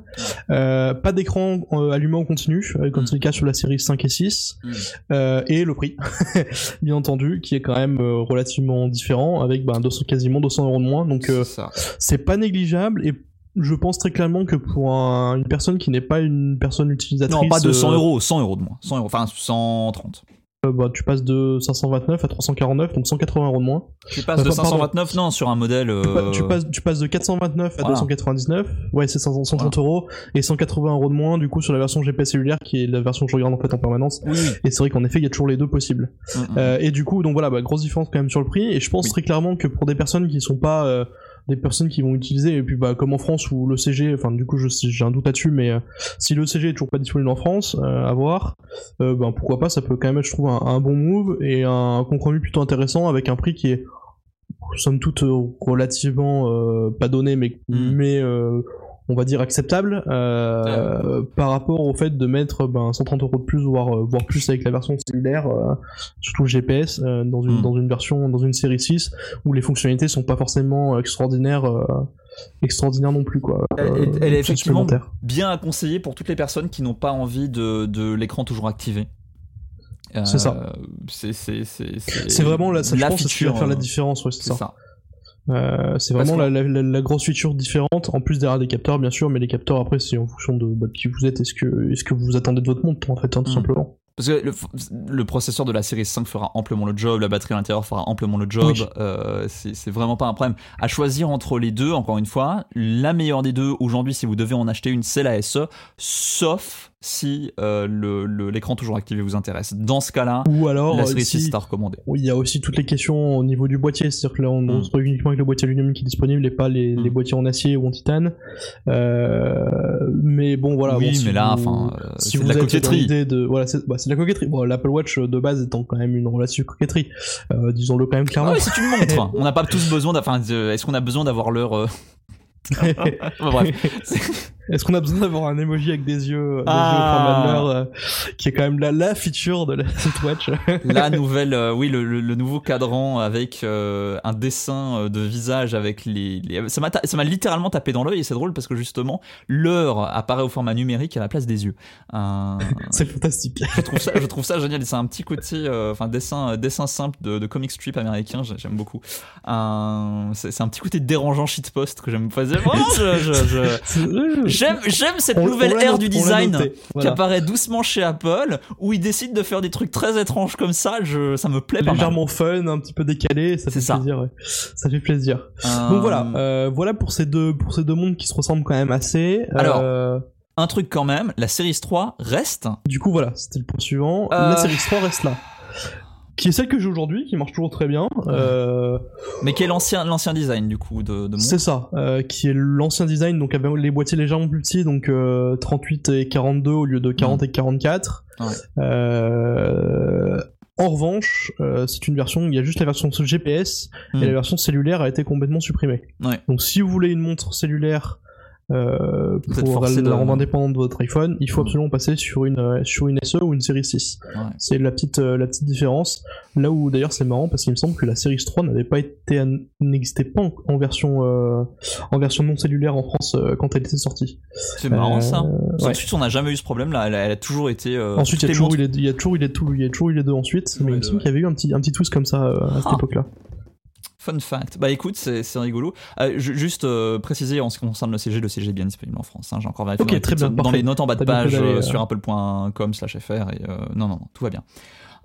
Speaker 1: pas d'écran allumé en continu, comme
Speaker 2: Mm.
Speaker 1: c'est le cas sur la série 5 et 6,
Speaker 2: Mm.
Speaker 1: euh, et le prix, (laughs) bien entendu, qui est quand même euh, relativement différent, avec ben, 200, quasiment 200 euros de moins, donc euh,
Speaker 2: C'est
Speaker 1: pas négligeable, et je pense très clairement que pour un- une personne qui n'est pas une personne utilisatrice,
Speaker 2: Non, pas de 100
Speaker 1: euh,
Speaker 2: euros, 100 euros de moins. 100 euros, enfin 130.
Speaker 1: Euh, bah, tu passes de 529 à 349, donc 180 euros de moins.
Speaker 2: Tu passes
Speaker 1: Euh,
Speaker 2: de
Speaker 1: pardon.
Speaker 2: 529, non, sur un modèle.
Speaker 1: Tu,
Speaker 2: euh,
Speaker 1: tu passes, tu passes de 429 à
Speaker 2: Voilà.
Speaker 1: 299, ouais, c'est 500 130 euros, et 180 euros de moins, du coup, sur la version GPS cellulaire, qui est la version que je regarde en fait en permanence.
Speaker 2: Oui.
Speaker 1: Et c'est vrai qu'en effet, il y a toujours les deux possibles.
Speaker 2: Mm, mm.
Speaker 1: Euh, et du coup, donc voilà, bah, grosse différence quand même sur le prix. Et je pense
Speaker 2: Oui.
Speaker 1: très clairement que pour des personnes qui sont pas euh, des personnes qui vont utiliser, et puis bah, comme en France où le CG, enfin du coup j'ai un doute là-dessus, mais euh, si le CG est toujours pas disponible en France, euh, à voir, euh, ben pourquoi pas, ça peut quand même être, je trouve, un, un bon move et un compromis plutôt intéressant avec un prix qui est somme toute relativement pas donné, mais,
Speaker 2: Mm.
Speaker 1: mais euh, on va dire acceptable euh, par rapport au fait de mettre ben, 130 euros de plus voire euh, voire plus avec la version cellulaire euh, surtout le GPS euh, dans une
Speaker 2: Mm.
Speaker 1: dans une version dans une série 6 où les fonctionnalités sont pas forcément extraordinaires extraordinaires non plus quoi
Speaker 2: Elle- elle- elle est effectivement. Bien à conseiller pour toutes les personnes qui n'ont pas envie de, de l'écran toujours activé.
Speaker 1: C'est ça.
Speaker 2: C'est
Speaker 1: vraiment là ça je
Speaker 2: la
Speaker 1: pense que c'est ce qui va
Speaker 2: feature,
Speaker 1: faire la différence ouais, c'est
Speaker 2: C'est
Speaker 1: ça,
Speaker 2: ça.
Speaker 1: Euh, c'est vraiment
Speaker 2: que-
Speaker 1: la, la- la- la grosse feature différente en plus derrière des capteurs bien sûr mais les capteurs après c'est en fonction de, bah, qui vous êtes est-ce que est-ce que vous attendez de votre montre en fait hein, tout
Speaker 2: Mm.
Speaker 1: simplement
Speaker 2: Parce que le, le processeur de la série 5 fera amplement le job, la batterie à l'intérieur fera amplement le job.
Speaker 1: Oui.
Speaker 2: euh, c'est c'est vraiment pas un problème. À choisir entre les deux, encore une fois, la meilleure des deux aujourd'hui, si vous devez en acheter une, c'est la SE, sauf si euh, l'écran toujours activé vous intéresse. Dans ce cas-là,
Speaker 1: ou alors
Speaker 2: la
Speaker 1: euh,
Speaker 2: série 6
Speaker 1: si-
Speaker 2: est à recommander.
Speaker 1: Oui, il y a aussi toutes les questions au niveau du boîtier, c'est-à-dire que là on, on
Speaker 2: Mm.
Speaker 1: se retrouve uniquement avec le boîtier aluminium qui est disponible et pas les,
Speaker 2: Mm.
Speaker 1: les boîtiers en acier ou en titane. Euh, mais bon voilà.
Speaker 2: oui,
Speaker 1: bon, si
Speaker 2: mais là, enfin, euh,
Speaker 1: si
Speaker 2: c'est de la coquetterie.
Speaker 1: de voilà, c'est bah, de la coquetterie. Bon, l'Apple Watch euh, de base étant quand même une relative coquetterie, euh, disons-le quand même
Speaker 2: Ah
Speaker 1: clairement.
Speaker 2: oui, c'est une montre. (laughs) On n'a pas tous besoin. de- Est-ce qu'on a besoin d'avoir l'heure euh, (laughs) enfin, bref. (laughs)
Speaker 1: Est-ce qu'on a besoin d'avoir un emoji avec des yeux, des
Speaker 2: Ah.
Speaker 1: yeux euh, qui est quand même la, la feature de la (laughs) cette watch (laughs)
Speaker 2: La nouvelle, euh, oui, le, le- le nouveau cadran avec euh, un dessin euh, de visage avec les. les- ça m'a ta- ça m'a littéralement tapé dans l'œil et c'est drôle parce que justement l'heure apparaît au format numérique à la place des yeux. Euh, (laughs)
Speaker 1: C'est fantastique.
Speaker 2: je trouve ça, je trouve ça génial. C'est un petit côté, euh, enfin dessin, dessin simple de, de comic strip américain. j'ai- J'aime beaucoup. Euh, c'est c'est un petit côté dérangeant shitpost que j'aime pas. Vraiment, je- je- je, J'aime, j'aime cette
Speaker 1: On-
Speaker 2: nouvelle
Speaker 1: on
Speaker 2: ère
Speaker 1: noté,
Speaker 2: du design
Speaker 1: noté,
Speaker 2: qui apparaît doucement chez Apple, où ils décident de faire des trucs très étranges comme ça. Je, ça me plaît pas mal.
Speaker 1: légèrement fun, un petit peu décalé, ça fait
Speaker 2: C'est ça.
Speaker 1: plaisir. ouais. Ça fait plaisir.
Speaker 2: Euh,
Speaker 1: Donc voilà, euh, voilà pour ces deux pour ces deux mondes qui se ressemblent quand même assez.
Speaker 2: Alors.
Speaker 1: Euh,
Speaker 2: Un truc quand même, la Series 3 reste.
Speaker 1: du coup voilà, c'était le point suivant.
Speaker 2: Euh.
Speaker 1: La série 3 reste là. Qui est celle que j'ai aujourd'hui, qui marche toujours très bien. Euh,
Speaker 2: Mais qui est l'ancien, l'ancien design du coup de, de mon.
Speaker 1: c'est ça, euh, qui est l'ancien design, donc avec les boîtiers légèrement plus petits, donc euh, 38 et 42 au lieu de 40 et 44.
Speaker 2: Ouais.
Speaker 1: Euh, en revanche, euh, c'est une version, il y a juste la version GPS
Speaker 2: Hmm.
Speaker 1: et la version cellulaire a été complètement supprimée.
Speaker 2: Ouais.
Speaker 1: Donc si vous voulez une montre cellulaire euh, pour la
Speaker 2: de-
Speaker 1: rendre indépendante de votre iPhone, il faut
Speaker 2: Mm.
Speaker 1: absolument passer sur une euh, sur une SE ou une série 6.
Speaker 2: Ouais.
Speaker 1: C'est la petite euh, la petite différence. Là où d'ailleurs c'est marrant parce qu'il me semble que la série 3 n'avait pas été n'existait pas en, version euh, en version non cellulaire en France quand elle était sortie.
Speaker 2: C'est marrant
Speaker 1: Euh,
Speaker 2: ça.
Speaker 1: ouais.
Speaker 2: Ensuite, on n'a jamais eu ce problème là. Elle a, elle a toujours été.
Speaker 1: Ensuite, il y, a toujours il y a toujours il y a toujours eu les deux ensuite, mais il me semble qu'il y avait eu un petit, un petit twist comme ça à cette
Speaker 2: Ah.
Speaker 1: époque-là.
Speaker 2: Fun fact. Bah écoute, c'est rigolo. Euh, ju- juste euh, préciser en ce qui concerne le CG, le CG est bien disponible en France. hein. J'ai encore vérifié
Speaker 1: Ok,
Speaker 2: dans, les
Speaker 1: bien,
Speaker 2: dans notes en bas de page euh,
Speaker 1: euh,
Speaker 2: sur apple.com slash fr. Et, euh, non, non, non, tout va bien.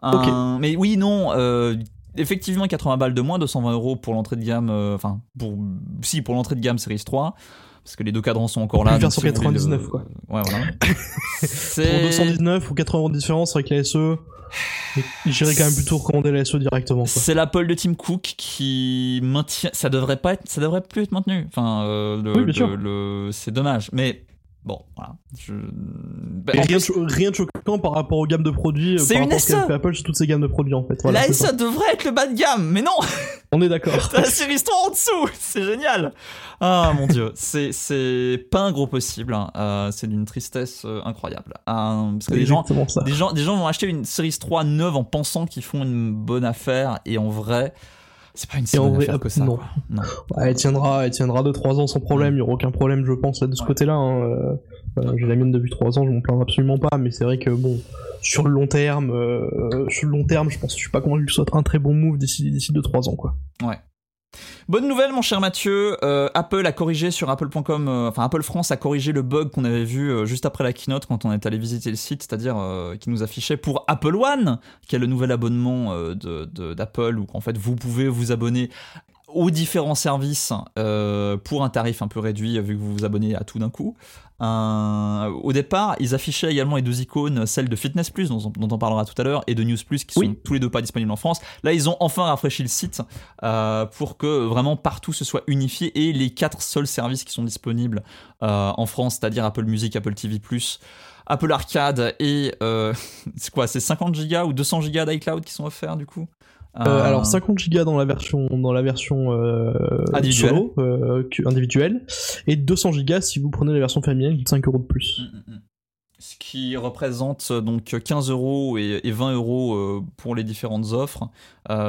Speaker 1: Ok.
Speaker 2: Euh, mais oui, non. euh, effectivement, 80 balles de moins, 220 euros pour l'entrée de gamme. euh, Enfin, pour si pour l'entrée de gamme Series 3. Parce que les deux cadrans sont encore là.
Speaker 1: Version
Speaker 2: si vous voulez le-
Speaker 1: 99, quoi.
Speaker 2: Ouais, voilà. (laughs)
Speaker 1: Pour
Speaker 2: C'est
Speaker 1: 219 ou 80 euros de différence avec la SE, j'irais quand même plutôt recommander la SE directement.
Speaker 2: C'est l'Apple de Tim Cook qui maintient. Ça devrait pas être, ça devrait plus être maintenu. Enfin, euh, le,
Speaker 1: Oui, bien
Speaker 2: le-
Speaker 1: sûr.
Speaker 2: le- c'est dommage. Mais bon, voilà. Je... Bah,
Speaker 1: Et rien,
Speaker 2: plus,
Speaker 1: de, rien de choquant par rapport aux gammes de produits, euh,
Speaker 2: C'est une SE.
Speaker 1: fait Apple sur toutes ces gammes de produits en fait. Voilà,
Speaker 2: la. SE devrait être le bas de gamme, mais non, (laughs)
Speaker 1: On est d'accord.
Speaker 2: t'as la série 3 en dessous, (laughs) c'est génial. Ah mon dieu, c'est c'est pas un gros possible. hein. Euh, c'est d'une tristesse euh, incroyable. Euh, parce que les gens,
Speaker 1: ça.
Speaker 2: des gens, des gens vont acheter une Series 3 neuve en pensant qu'ils font une bonne affaire et en vrai, c'est pas une si bonne affaire que ça.
Speaker 1: non.
Speaker 2: quoi. Non.
Speaker 1: Ouais, elle tiendra, elle tiendra 2-3 ans sans problème, il y aura aucun problème je pense là de ce
Speaker 2: Ouais.
Speaker 1: côté-là. hein. Euh, euh, J'ai la mienne depuis 3 ans, je m'en plains absolument pas, mais c'est vrai que bon, sur le long terme, euh, sur le long terme, je pense, je suis pas convaincu que ce soit un très bon move d'ici d'ici 2-3 ans quoi.
Speaker 2: Ouais. Bonne nouvelle, mon cher Mathieu. Euh, Apple a corrigé sur Apple.com, euh, enfin Apple France a corrigé le bug qu'on avait vu euh, juste après la keynote quand on est allé visiter le site, c'est-à-dire qui nous affichait pour Apple One, qui est le nouvel abonnement d'Apple, de, où en fait vous pouvez vous abonner aux différents services pour un tarif un peu réduit vu que vous vous abonnez à tout d'un coup. Euh, au départ, ils affichaient également les deux icônes, celle de Fitness Plus, dont, on parlera tout à l'heure, et de News Plus, qui sont tous les deux pas disponibles en France. Là, ils ont enfin rafraîchi le site euh, pour que vraiment partout ce soit unifié et les quatre seuls services qui sont disponibles euh, en France, c'est-à-dire Apple Music, Apple TV Plus. Apple Arcade et (laughs) c'est quoi c'est 50 Go ou 200 Go d'iCloud qui sont offerts du coup?
Speaker 1: Euh, alors 50 Go dans la version dans la version euh, Solo, euh, individuelle et 200 Go si vous prenez la version familiale qui est 5 euros de plus. Mm, mm, mm.
Speaker 2: Ce qui représente donc 15 euros et, 20 euros pour les différentes offres.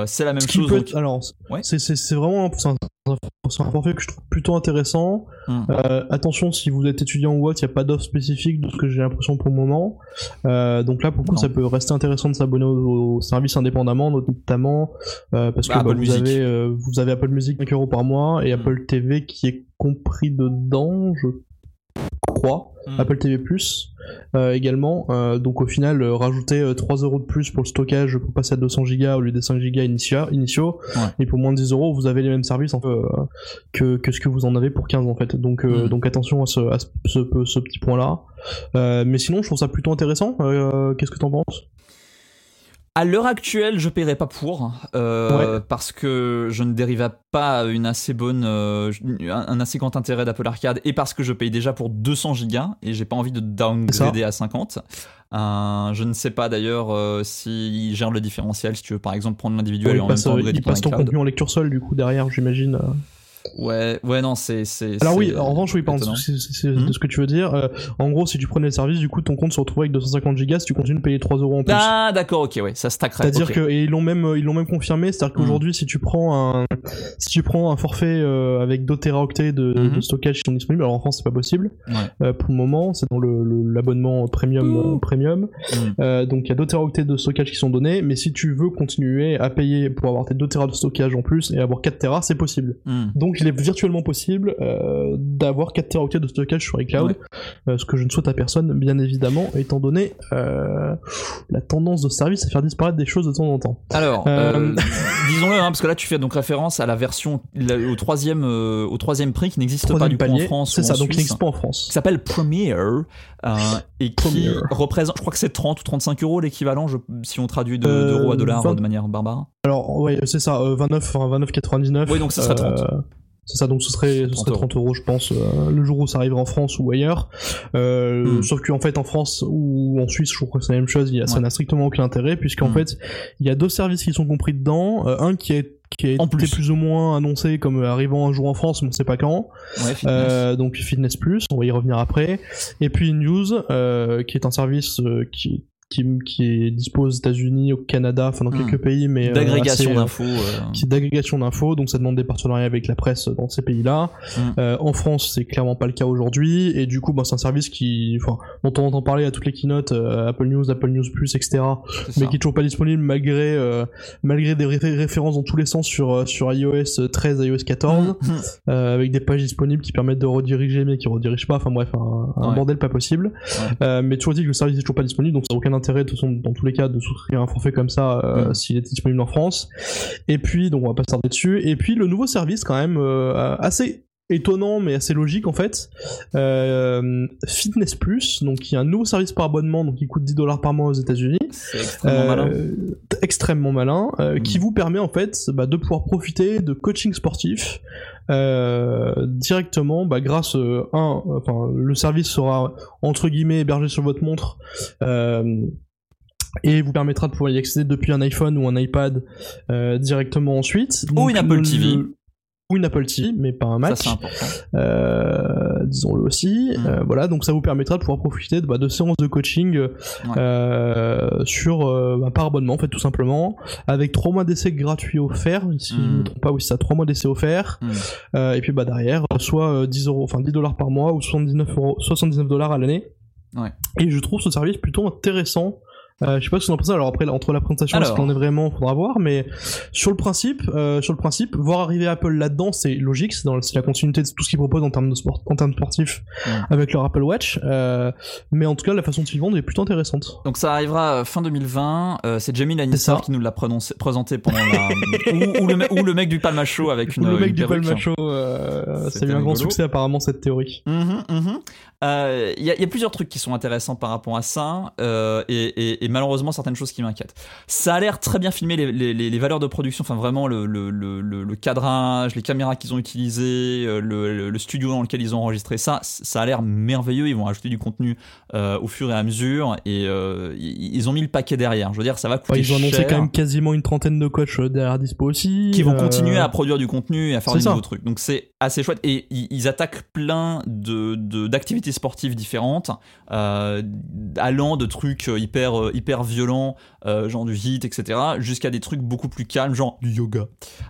Speaker 2: c'est la même chose.
Speaker 1: alors, c'est vraiment c'est un forfait que je trouve plutôt intéressant. Hmm. Euh, attention, si vous êtes étudiant ou autre, il n'y a pas d'offre spécifique de ce que j'ai l'impression pour le moment. Euh, donc là, pour le coup, ça peut rester intéressant de s'abonner au, service indépendamment, notamment euh, parce bah, que bah, vous, avez, vous avez Apple Music 5 euros par mois et hmm. Apple TV qui est compris dedans, je crois. Hmm. Apple TV Plus euh, également. Euh, donc au final, euh, rajouter 3 euros de plus pour le stockage pour passer à 200 Go au lieu des 5 Go initiaux. Et pour moins de 10 euros, vous avez les mêmes services en fait, que, que, ce que vous en avez pour 15 en fait. Donc, hmm. donc attention à ce, à ce, ce, petit point là. mais sinon, je trouve ça plutôt intéressant. Qu'est-ce que t'en penses?
Speaker 2: À l'heure actuelle, je paierai pas pour euh, parce que je ne dérive pas une assez bonne, euh, un assez grand intérêt d'Apple Arcade et parce que je paye déjà pour 200 gigas et j'ai pas envie de downgrader à 50. Euh, je ne sais pas d'ailleurs s'il gère le différentiel si tu veux par exemple prendre l'individuel et en même temps
Speaker 1: Il passe ton contenu en lecture seule du coup derrière, j'imagine.
Speaker 2: Ouais, ouais, non, c'est.
Speaker 1: Alors oui, en revanche, oui, pardon, c'est de hmm. ce que tu veux dire. Euh, en gros, si tu prenais le service, du coup, ton compte se retrouvait avec 250 gigas, tu continues de payer 3 euros en plus.
Speaker 2: Ah, d'accord, ok, ouais, ça stackerait.
Speaker 1: C'est-à-dire que, et ils l'ont même, ils l'ont même confirmé, c'est-à-dire hmm. qu'aujourd'hui, si tu prends un, si tu prends un forfait euh, avec 2 teraoctets de, de, hmm. stockage qui sont disponibles, alors en France, c'est pas possible. Euh, pour le moment, c'est dans l'abonnement le, l'abonnement premium, premium. donc il y a 2 teraoctets de stockage qui sont donnés, mais si tu veux continuer à payer pour avoir tes 2 teras de stockage en plus et avoir 4 teras, c'est possible. Donc il est virtuellement possible euh, d'avoir 4 teraoctets de stockage sur iCloud, euh, ce que je ne souhaite à personne, bien évidemment, étant donné euh, la tendance de service à faire disparaître des choses de temps en temps.
Speaker 2: Alors, (laughs) disons-le, hein, parce que là tu fais donc référence à la version au troisième au troisième prix qui n'existe pas du coup en France.
Speaker 1: C'est ça, donc
Speaker 2: il
Speaker 1: n'existe pas en France.
Speaker 2: Qui s'appelle Premier et qui représente, je crois que c'est 30 ou 35 euros l'équivalent, si on traduit d'euros à dollars de manière barbare.
Speaker 1: Alors, oui, c'est ça, 29, 29,99.
Speaker 2: Oui, donc ça serait 30.
Speaker 1: C'est ça, donc ce serait, ce serait 30 euros, je pense, euh, le jour où ça arrivera en France ou ailleurs. Euh, hmm. Sauf qu'en fait, en France ou en Suisse, je crois que c'est la même chose, il y a, ça n'a strictement aucun intérêt, puisqu'en hmm. fait, il y a deux services qui sont compris dedans. Euh, un qui est qui a été plus. ou moins annoncé comme arrivant un jour en France, mais on sait pas quand. Ouais, euh, donc Fitness Plus, on va y revenir après. Et puis News, euh, qui est un service qui qui, qui dispose aux États-Unis, au Canada, enfin dans hmm. quelques pays, mais
Speaker 2: euh, d'agrégation euh, d'infos, euh.
Speaker 1: qui d'agrégation d'infos, donc ça demande des partenariats avec la presse dans ces pays-là. Hmm. en France, c'est clairement pas le cas aujourd'hui, et du coup, bah, c'est un service qui, enfin, dont on entend parler à toutes les keynotes, Apple News, Apple News Plus, etc., mais qui est toujours pas disponible malgré malgré des références dans tous les sens sur sur iOS 13, iOS 14, hmm. avec des pages disponibles qui permettent de rediriger mais qui redirigent pas. Enfin bref, un, bordel pas possible. mais toujours dit que le service est toujours pas disponible, donc ça n'a aucun intérêt de toute dans tous les cas de souscrire un forfait comme ça euh, mm. s'il est disponible en France. Et puis donc on va pas s'arrêter dessus. Et puis le nouveau service quand même euh, assez étonnant mais assez logique en fait. Euh, Fitness Plus, donc il y a un nouveau service par abonnement donc qui coûte 10 dollars par mois aux États-Unis.
Speaker 2: Extrêmement malin.
Speaker 1: Extrêmement malin, mm. qui vous permet en fait bah, de pouvoir profiter de coaching sportif euh, directement bah, grâce euh, un enfin le service sera entre guillemets hébergé sur votre montre euh, et vous permettra de pouvoir y accéder depuis un iPhone ou un iPad directement ensuite.
Speaker 2: ou une Apple TV
Speaker 1: ou une Apple TV, mais pas un Mac. Euh, disons-le aussi. Mm. Euh, voilà, donc ça vous permettra de pouvoir profiter de, bah, de séances de coaching euh, sur euh, bah, par abonnement, en fait, tout simplement, avec trois mois d'essai gratuits offerts. Si je ne me trompe pas, oui, ça, trois mois d'essai offerts. Mm. Euh, et puis bah derrière, soit 10 euros, enfin 10 dollars par mois ou 79 euros, 79 dollars à l'année. Ouais. Et je trouve ce service plutôt intéressant Euh, je sais pas ce qu'on en pense. Alors après, entre la présentation et ce
Speaker 2: Alors.
Speaker 1: qu'on est vraiment, faudra voir. Mais sur le principe, euh, sur le principe, voir arriver Apple là-dedans, c'est logique. C'est dans c'est la continuité de tout ce qu'ils proposent en termes de sport, en termes sportifs,
Speaker 2: Ouais.
Speaker 1: avec leur Apple Watch. Euh, mais en tout cas, la façon dont ils vendent est plutôt intéressante.
Speaker 2: Donc ça arrivera euh, fin 2020. Euh, c'est Jamie Lannister qui nous l'a prononcé- présenté pendant la ou, ou le, me- ou le mec du Palma Show avec une
Speaker 1: le mec
Speaker 2: une
Speaker 1: du
Speaker 2: perruque.
Speaker 1: Palma Show, euh, ça a eu un grand succès apparemment cette théorie.
Speaker 2: Mhm, mhm. Euh, Il y, a- il y a plusieurs trucs qui sont intéressants par rapport à ça, euh, et, et- et malheureusement certaines choses qui m'inquiètent. Ça a l'air très bien filmé, les, les- les- les valeurs de production, enfin vraiment le, le- le- le- cadrage, les caméras qu'ils ont utilisées, euh, le, studio dans lequel ils ont enregistré ça, ça a l'air merveilleux. Ils vont ajouter du contenu euh, au fur et à mesure, et euh, ils ont mis le paquet derrière. Je veux dire, ça va coûter
Speaker 1: Ouais, ils ont annoncé
Speaker 2: cher.
Speaker 1: quand même quasiment une trentaine de coachs derrière dispo aussi.
Speaker 2: qui vont
Speaker 1: euh,
Speaker 2: continuer à produire du contenu et à faire des
Speaker 1: ça.
Speaker 2: nouveaux trucs. Donc c'est assez chouette et ils, attaquent plein de d'activités sportives différentes, allant de trucs hyper hyper violents, euh, genre du hit, etc., jusqu'à des trucs beaucoup plus calmes, genre du yoga.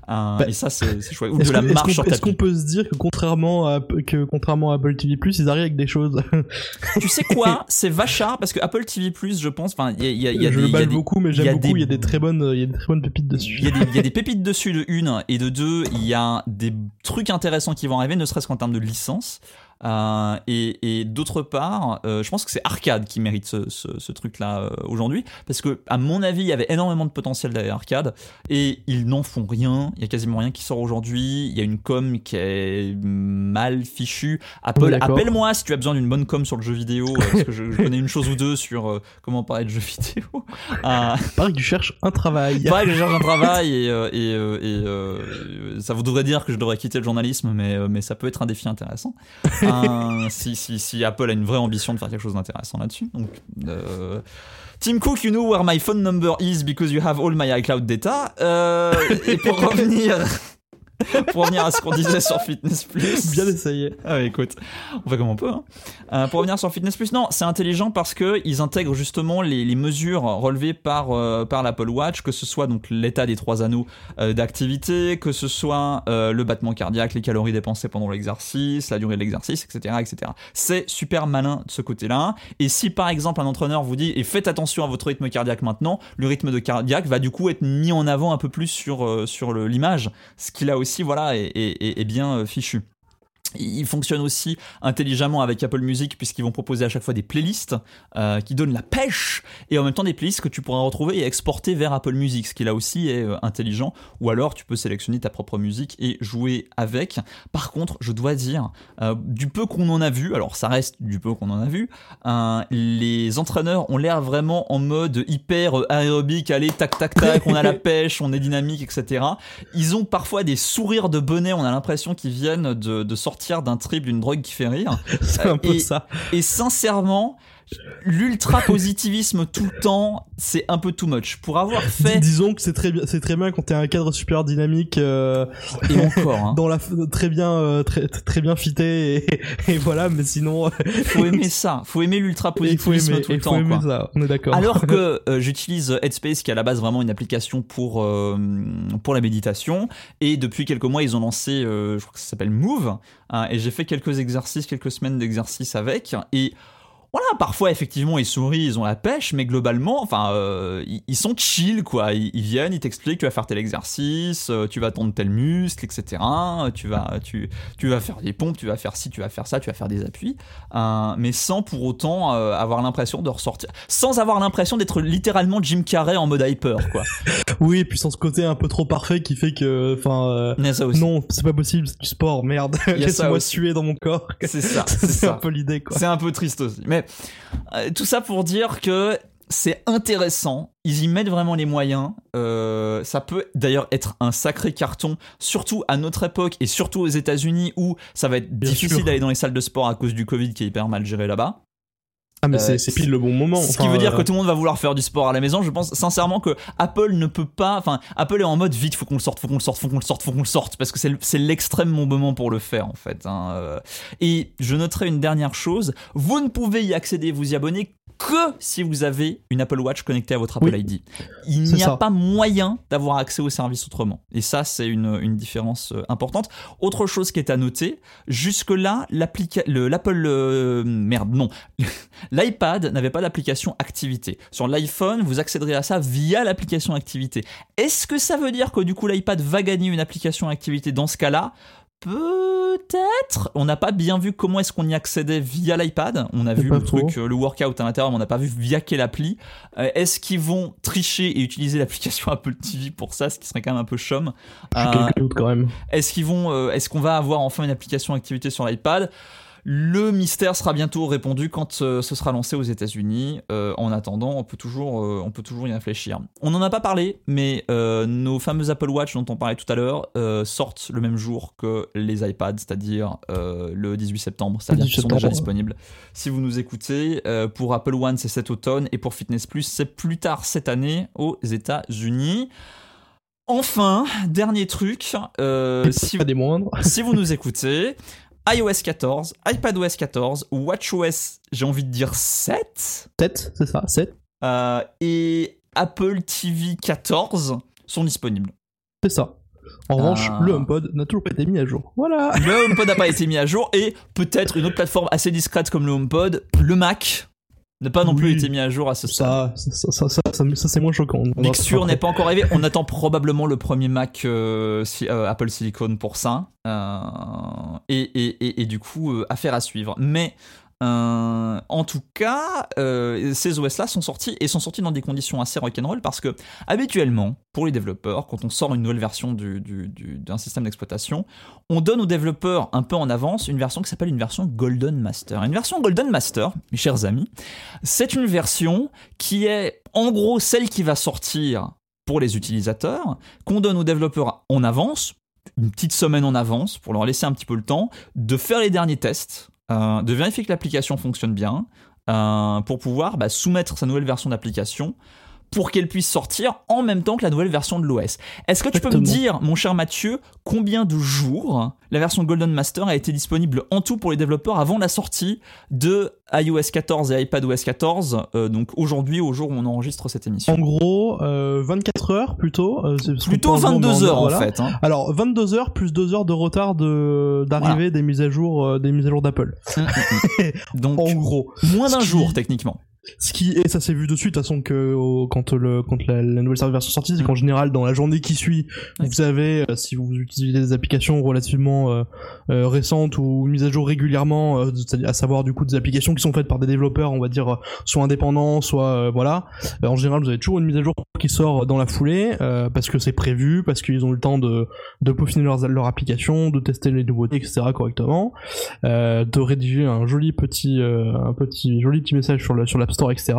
Speaker 2: Euh, et ça c'est chouette. Ou
Speaker 1: Est-ce
Speaker 2: de la marche
Speaker 1: qu'on-
Speaker 2: sur
Speaker 1: Est-ce qu'on
Speaker 2: tapis.
Speaker 1: peut se dire que contrairement à que contrairement à Apple TV+, ils arrivent avec des choses? (laughs)
Speaker 2: Tu sais quoi? (laughs) C'est vachard parce que Apple TV+, je pense, enfin il y a, il y a- y a
Speaker 1: je
Speaker 2: des,
Speaker 1: le
Speaker 2: il y a
Speaker 1: balle
Speaker 2: des-
Speaker 1: beaucoup, mais
Speaker 2: il y a
Speaker 1: j'aime beaucoup. Il y a des très bonnes, il y a des très bonnes pépites dessus.
Speaker 2: Il y, a des, il y a des (laughs) pépites dessus de une et de deux. Il y a des trucs intéressants qui vont arriver, ne serait-ce qu'en termes de licence. Euh, et et d'autre part, euh, je pense que c'est Arcade qui mérite ce, ce, ce truc-là euh, aujourd'hui, parce que à mon avis, il y avait énormément de potentiel derrière Arcade, et ils n'en font rien. Il y a quasiment rien qui sort aujourd'hui. Il y a une com qui est mal fichue. Apple, appelle-moi si tu as besoin d'une bonne com sur le jeu vidéo, parce que je, je (laughs) connais une chose ou deux sur comment parler de jeux vidéo. (laughs)
Speaker 1: Pareil que tu cherches un travail.
Speaker 2: Pareil, je cherche un (laughs) travail et, et, et, ça voudrait dire que je devrais quitter le journalisme, mais, mais ça peut être un défi intéressant. Euh, si, si, si Apple a une vraie ambition de faire quelque chose d'intéressant là-dessus. Donc, euh, Tim Cook, you know where my phone number is because you have all my iCloud data. Euh, et pour (laughs) revenir, (laughs) pour revenir à ce qu'on disait sur Fitness Plus.
Speaker 1: Bien essayé.
Speaker 2: Ah ouais, écoute, on fait comme on peut. hein. Euh, pour revenir sur Fitness Plus, non, c'est intelligent parce que ils intègrent justement les, les mesures relevées par euh, par l'Apple Watch, que ce soit donc l'état des trois anneaux euh, d'activité, que ce soit le battement cardiaque, les calories dépensées pendant l'exercice, la durée de l'exercice, etc., etc. C'est super malin de ce côté-là. Et si par exemple un entraîneur vous dit et faites attention à votre rythme cardiaque maintenant, le rythme de cardiaque va du coup être mis en avant un peu plus sur sur l'image, ce qui là aussi voilà est, est- est- est bien euh, fichu. Ils fonctionnent aussi intelligemment avec Apple Music puisqu'ils vont proposer à chaque fois des playlists euh, qui donnent la pêche et en même temps des playlists que tu pourras retrouver et exporter vers Apple Music, ce qui là aussi est euh, intelligent. Ou alors tu peux sélectionner ta propre musique et jouer avec. Par contre, je dois dire, euh, du peu qu'on en a vu, alors ça reste du peu qu'on en a vu, les entraîneurs ont l'air vraiment en mode hyper aérobique, allez tac tac tac, on a la (laughs) pêche, on est dynamique, etc. Ils ont parfois des sourires de bonnet, on a l'impression qu'ils viennent de, de sortir d'un trip d'une drogue qui fait rire. (laughs)
Speaker 1: C'est un peu
Speaker 2: et-
Speaker 1: ça.
Speaker 2: Et sincèrement, l'ultra positivisme tout le temps, c'est un peu too much. Pour avoir fait
Speaker 1: Disons que c'est très bien, c'est très bien quand t'es un cadre super dynamique, euh,
Speaker 2: et encore, hein,
Speaker 1: dans la très bien, euh, très très bien fité et, et voilà. Mais sinon,
Speaker 2: faut aimer ça, faut aimer l'ultra positivisme
Speaker 1: aimer,
Speaker 2: tout le temps.
Speaker 1: aimer
Speaker 2: quoi.
Speaker 1: ça. On est d'accord.
Speaker 2: Alors (laughs) que euh, j'utilise Headspace qui est à la base vraiment une application pour, euh, pour la méditation et depuis quelques mois ils ont lancé, euh, je crois que ça s'appelle Move hein, et j'ai fait quelques exercices, quelques semaines d'exercices avec et voilà, parfois effectivement ils sourient, ils ont la pêche, mais globalement, enfin, euh, ils, ils sont chill quoi. Ils, ils viennent, ils t'expliquent, tu vas faire tel exercice, euh, tu vas tendre tel muscle, etc. Tu vas, tu, tu vas faire des pompes, tu vas faire ci, tu vas faire ça, tu vas faire des appuis, euh, mais sans pour autant euh, avoir l'impression de ressortir, sans avoir l'impression d'être littéralement Jim Carrey en mode hyper quoi. (laughs)
Speaker 1: oui, et puis sans ce côté un peu trop parfait qui fait que, enfin, euh, non, c'est pas possible, c'est du sport, merde. (laughs) Laisse-moi suer dans mon corps.
Speaker 2: C'est ça, c'est (laughs)
Speaker 1: un peu l'idée, quoi.
Speaker 2: C'est un peu triste aussi. Mais euh, tout ça pour dire que c'est intéressant. Ils y mettent vraiment les moyens. Euh, ça peut d'ailleurs être un sacré carton, surtout à notre époque et surtout aux États-Unis où ça va être
Speaker 1: Bien
Speaker 2: difficile d'aller dans les salles de sport à cause du Covid qui est hyper mal géré là-bas.
Speaker 1: Ah, mais
Speaker 2: Euh,
Speaker 1: c'est pile le bon moment.
Speaker 2: Ce qui
Speaker 1: enfin,
Speaker 2: veut dire
Speaker 1: euh,
Speaker 2: que tout le monde va vouloir faire du sport à la maison. Je pense sincèrement que Apple ne peut pas. Enfin, Apple est en mode vite, faut qu'on le sorte, faut qu'on le sorte, faut qu'on le sorte, faut qu'on le sorte, parce que c'est le- c'est l'extrême moment pour le faire en fait. hein, euh. Et je noterai une dernière chose vous ne pouvez y accéder, vous y abonner que si vous avez une Apple Watch connectée à votre Apple
Speaker 1: Oui.
Speaker 2: ID. Il n'y a
Speaker 1: ça.
Speaker 2: pas moyen d'avoir accès au service autrement. Et ça, c'est une, une différence euh, importante. Autre chose qui est à noter, jusque-là, l'Apple... euh, merde, non. (laughs) L'iPad n'avait pas d'application activité. Sur l'iPhone, vous accéderez à ça via l'application activité. Est-ce que ça veut dire que du coup l'iPad va gagner une application activité dans ce cas-là? Peut-être. On n'a pas bien vu comment est-ce qu'on y accédait via l'iPad. On a vu le truc, euh, le workout à l'intérieur, mais on n'a pas vu via quelle appli. Euh, est-ce qu'ils vont tricher et utiliser (laughs) l'application Apple TV pour ça, ce qui serait quand même un peu chum Euh,
Speaker 1: quand même.
Speaker 2: est-ce qu'ils vont, euh, est-ce qu'on va avoir enfin une application activité sur l'iPad? Le mystère sera bientôt répondu quand euh, ce sera lancé aux États-Unis. Euh, en attendant, on peut toujours, euh, on peut toujours y réfléchir. On n'en a pas parlé, mais euh, nos fameux Apple Watch dont on parlait tout à l'heure sortent le même jour que les iPads, c'est-à-dire le 18 septembre. C'est-à-dire
Speaker 1: 18
Speaker 2: qu'ils sont déjà disponibles. Si vous nous écoutez, pour Apple One c'est cet automne et pour Fitness Plus c'est plus tard cette année aux États-Unis. Enfin, dernier truc, si,
Speaker 1: Pas des moindres.
Speaker 2: si vous nous écoutez, iOS 14, iPadOS 14, WatchOS, j'ai envie de dire 7,
Speaker 1: 7, c'est ça, 7.
Speaker 2: euh, et Apple TV 14 sont disponibles.
Speaker 1: C'est ça. En revanche,
Speaker 2: Ah.
Speaker 1: le HomePod n'a toujours pas été mis à jour. Voilà.
Speaker 2: Le HomePod n'a pas été mis à jour et peut-être une autre plateforme assez discrète comme le HomePod, le Mac, n'a pas non plus
Speaker 1: Oui.
Speaker 2: été mis à jour à ce stade.
Speaker 1: Ça, ça, ça, ça, c'est moins choquant.
Speaker 2: Mixture n'est pas encore arrivé. On attend probablement le premier Mac euh, si- euh, Apple Silicon pour ça. Euh, et, et, et, et du coup, affaire à suivre. Mais euh, en tout cas, euh, ces OS-là sont sortis et sont sortis dans des conditions assez rock'n'roll parce que habituellement, pour les développeurs, quand on sort une nouvelle version du- du- du- d'un système d'exploitation, on donne aux développeurs un peu en avance une version qui s'appelle une version Golden Master. Une version Golden Master, mes chers amis, c'est une version qui est en gros celle qui va sortir pour les utilisateurs, qu'on donne aux développeurs en avance, une petite semaine en avance, pour leur laisser un petit peu le temps, de faire les derniers tests, euh, de vérifier que l'application fonctionne bien, euh, pour pouvoir bah, soumettre sa nouvelle version d'application pour qu'elle puisse sortir en même temps que la nouvelle version de l'OS. Est-ce que tu peux me dire, mon cher Mathieu, combien de jours la version Golden Master a été disponible en tout pour les développeurs avant la sortie de iOS 14 et iPadOS 14, euh, donc aujourd'hui, au jour où on enregistre cette émission?
Speaker 1: En gros, euh, 24 heures plutôt. euh,
Speaker 2: Plutôt
Speaker 1: qu'on parle
Speaker 2: 22
Speaker 1: en-
Speaker 2: heures
Speaker 1: voilà.
Speaker 2: en fait. hein.
Speaker 1: Alors 22 heures plus 2 heures de retard de d'arrivée des mises à jour euh, des mises à jour d'Apple. (laughs) (laughs)
Speaker 2: Donc
Speaker 1: En gros,
Speaker 2: moins d'un
Speaker 1: qui-
Speaker 2: jour techniquement.
Speaker 1: Ce qui et ça s'est vu de suite de toute façon que au- quand le quand la, la nouvelle version sortie, c'est qu'en général dans la journée qui suit,
Speaker 2: Ouais.
Speaker 1: vous avez euh, si vous utilisez des applications relativement euh, euh, récentes ou mises à jour régulièrement, à savoir du coup des applications qui sont faites par des développeurs, on va dire soit indépendants, soit voilà. En général, vous avez toujours une mise à jour qui sort dans la foulée parce que c'est prévu, parce qu'ils ont eu le temps de de peaufiner leur, leur application, de tester les nouveautés, etc. correctement, de rédiger un joli petit un petit joli petit message sur le sur l'App Store, etc.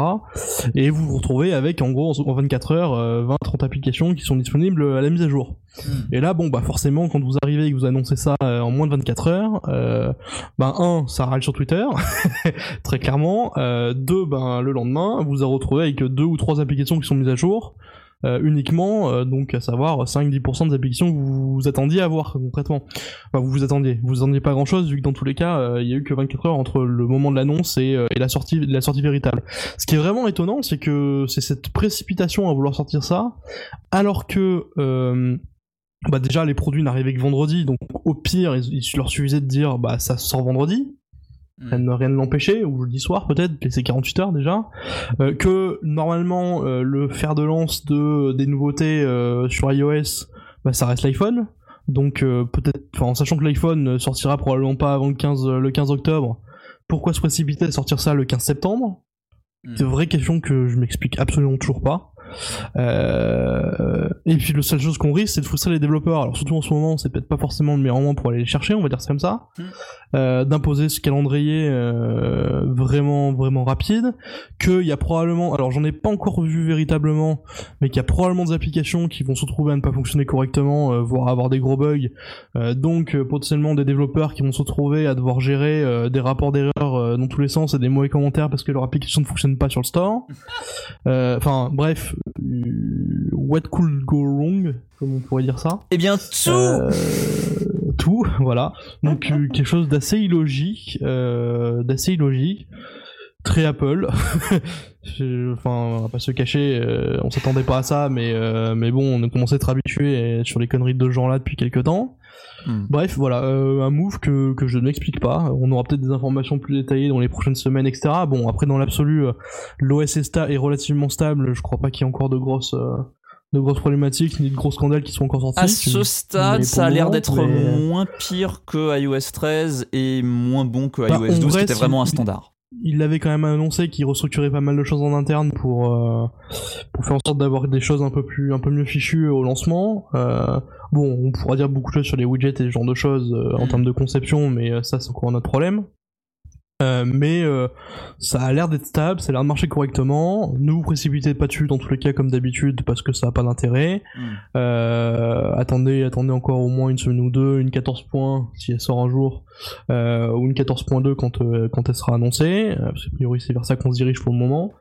Speaker 1: Et vous vous retrouvez avec en gros en 24 heures euh, 20-30 applications qui sont disponibles à la mise à jour. Et là, bon, bah forcément, quand vous arrivez et que vous annoncez ça euh, en moins de 24 heures, euh, ben un, ça râle sur Twitter, (laughs) très clairement. Euh, deux, ben le lendemain, vous vous retrouvez avec deux ou trois applications qui sont mises à jour. Euh, uniquement, euh, donc à savoir 5-10% des applications que vous vous attendiez à avoir concrètement. Enfin, vous vous attendiez, vous attendiez pas grand chose vu que dans tous les cas, euh, il y a eu que 24 heures entre le moment de l'annonce et, la sortie, la sortie véritable. Ce qui est vraiment étonnant, c'est que c'est cette précipitation à vouloir sortir ça, alors que bah déjà les produits n'arrivaient que vendredi, donc au pire il, il leur suffisait de dire bah ça sort vendredi,
Speaker 2: Mm.
Speaker 1: rien ne rien ne l'empêchait, ou jeudi soir peut-être, laisser 48 heures déjà, euh, que normalement euh, le fer de lance de des nouveautés euh, sur iOS, bah ça reste l'iPhone, donc euh, peut-être, enfin en sachant que l'iPhone ne sortira probablement pas avant le 15 le 15 octobre, pourquoi se précipiter à sortir ça le 15 septembre? C'est une vraie question que je m'explique absolument toujours pas. Euh, et puis le seule chose qu'on risque, c'est de frustrer les développeurs. Alors surtout en ce moment, c'est peut-être pas forcément le meilleur moment pour aller les chercher, on va dire ça comme ça.
Speaker 2: Mm.
Speaker 1: Euh, D'imposer ce calendrier euh, vraiment vraiment rapide. Qu'il y a probablement, alors j'en ai pas encore vu véritablement, mais qu'il y a probablement des applications qui vont se retrouver à ne pas fonctionner correctement, voire avoir des gros bugs. Donc potentiellement des développeurs qui vont se retrouver à devoir gérer des rapports d'erreur dans tous les sens et des mauvais commentaires parce que leur application ne fonctionne pas sur le store. Enfin bref, what could go wrong, comme on pourrait dire ça.
Speaker 2: Eh bien, tout
Speaker 1: Euh, tout, (laughs) voilà. Donc euh, quelque chose d'assez illogique, euh, d'assez illogique. très Apple. (laughs) Enfin, on va pas se cacher, on s'attendait pas à ça, mais mais bon, on a commencé à être habitué sur les conneries de ce genre-là depuis quelques temps.
Speaker 2: Hmm.
Speaker 1: Bref, voilà, euh, un move que, que je n'explique pas. On aura peut-être des informations plus détaillées dans les prochaines semaines, etc. Bon, après, dans l'absolu, euh, l'OS est, relativement stable. Je crois pas qu'il y ait encore de grosses, euh, de grosses problématiques ni de gros scandales qui sont encore sortis.
Speaker 2: À ce stade, ça a l'air d'être
Speaker 1: mais-
Speaker 2: moins pire que iOS 13 et moins bon que
Speaker 1: Bah,
Speaker 2: iOS
Speaker 1: en
Speaker 2: 12,
Speaker 1: vrai,
Speaker 2: qui était vraiment un standard.
Speaker 1: Il avait quand même annoncé qu'il restructurait pas mal de choses en interne pour euh, faire en sorte d'avoir des choses un peu mieux fichues au lancement. Euh, bon, on pourra dire beaucoup de choses sur les widgets et ce genre de choses euh, en termes de conception, mais ça c'est encore un autre problème. Euh, mais euh, ça a l'air d'être stable, ça a l'air de marcher correctement. Ne vous précipitez pas dessus dans tous les cas comme d'habitude parce que ça a pas d'intérêt.
Speaker 2: Hmm.
Speaker 1: Euh, attendez, attendez encore au moins une semaine ou deux, une 14 points si elle sort un jour, ou une 14.2 quand quand elle sera annoncée. Parce que, a priori, c'est vers ça qu'on se dirige pour le moment.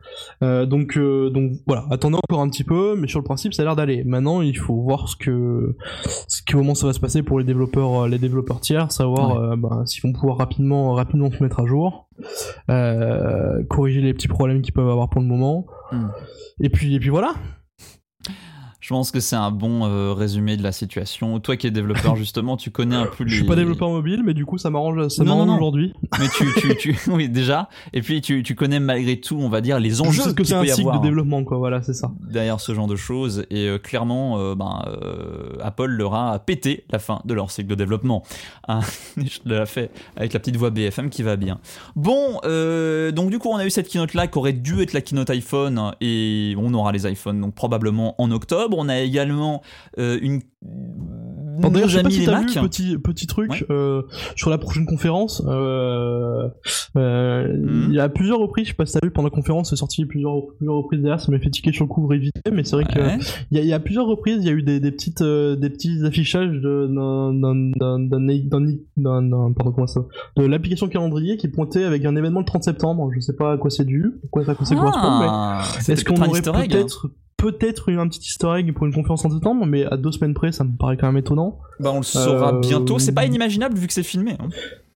Speaker 1: Donc donc voilà, attendez encore un petit peu, mais sur le principe, ça a l'air d'aller. Maintenant, il faut voir ce que ce que- comment ça va se passer pour les développeurs les développeurs tiers, savoir ben, s'ils vont pouvoir rapidement rapidement se mettre à jour, euh, corriger les petits problèmes qu'ils peuvent avoir pour le moment.
Speaker 2: Hmm.
Speaker 1: Et puis et puis voilà.
Speaker 2: Je pense que c'est un bon euh, résumé de la situation. Toi qui es développeur, (laughs) justement, tu connais un peu les...
Speaker 1: Je suis pas développeur mobile, mais du coup ça m'arrange ça aujourd'hui.
Speaker 2: Mais tu, tu, tu... (laughs) Oui, déjà. Et puis, tu, tu connais malgré tout, on va dire, les
Speaker 1: Je
Speaker 2: enjeux
Speaker 1: ce que c'est un cycle
Speaker 2: avoir
Speaker 1: de développement quoi, voilà, c'est ça.
Speaker 2: derrière ce genre de choses. Et euh, clairement, euh, ben, euh, Apple leur a pété la fin de leur cycle de développement. Hein, (laughs) je l'ai fait avec la petite voix BFM qui va bien. Bon, euh, donc du coup, on a eu cette keynote-là qui aurait dû être la keynote iPhone. Et on aura les iPhones, donc probablement en octobre. On a également euh, une...
Speaker 1: Bon, D'ailleurs, je sais pas si t'as vu petit petit truc
Speaker 2: Ouais.
Speaker 1: euh, sur la prochaine conférence. euh, euh,
Speaker 2: Mhm.
Speaker 1: Il y a plusieurs reprises, je sais pas si t'as vu pendant la conférence, c'est sorti plusieurs, plusieurs reprises derrière, ça m'a fait tiquer sur le coup vite fait, mais c'est vrai que
Speaker 2: Ouais.
Speaker 1: il y, a- il y a plusieurs reprises, il y a eu des, des petites des petits affichages de d'un pardon comment ça de l'application calendrier qui pointait avec un événement le 30 septembre. Je sais pas à quoi c'est dû, à quoi ça, ça correspond, mais
Speaker 2: Ah,
Speaker 1: est-ce qu'on
Speaker 2: peut-être
Speaker 1: aurait
Speaker 2: easter egg, hein.
Speaker 1: Peut-être eu un petit easter egg pour une conférence en septembre, mais à deux semaines près, ça me paraît quand même étonnant.
Speaker 2: Bah, on le saura
Speaker 1: Euh,
Speaker 2: bientôt. C'est pas inimaginable vu que c'est filmé. hein.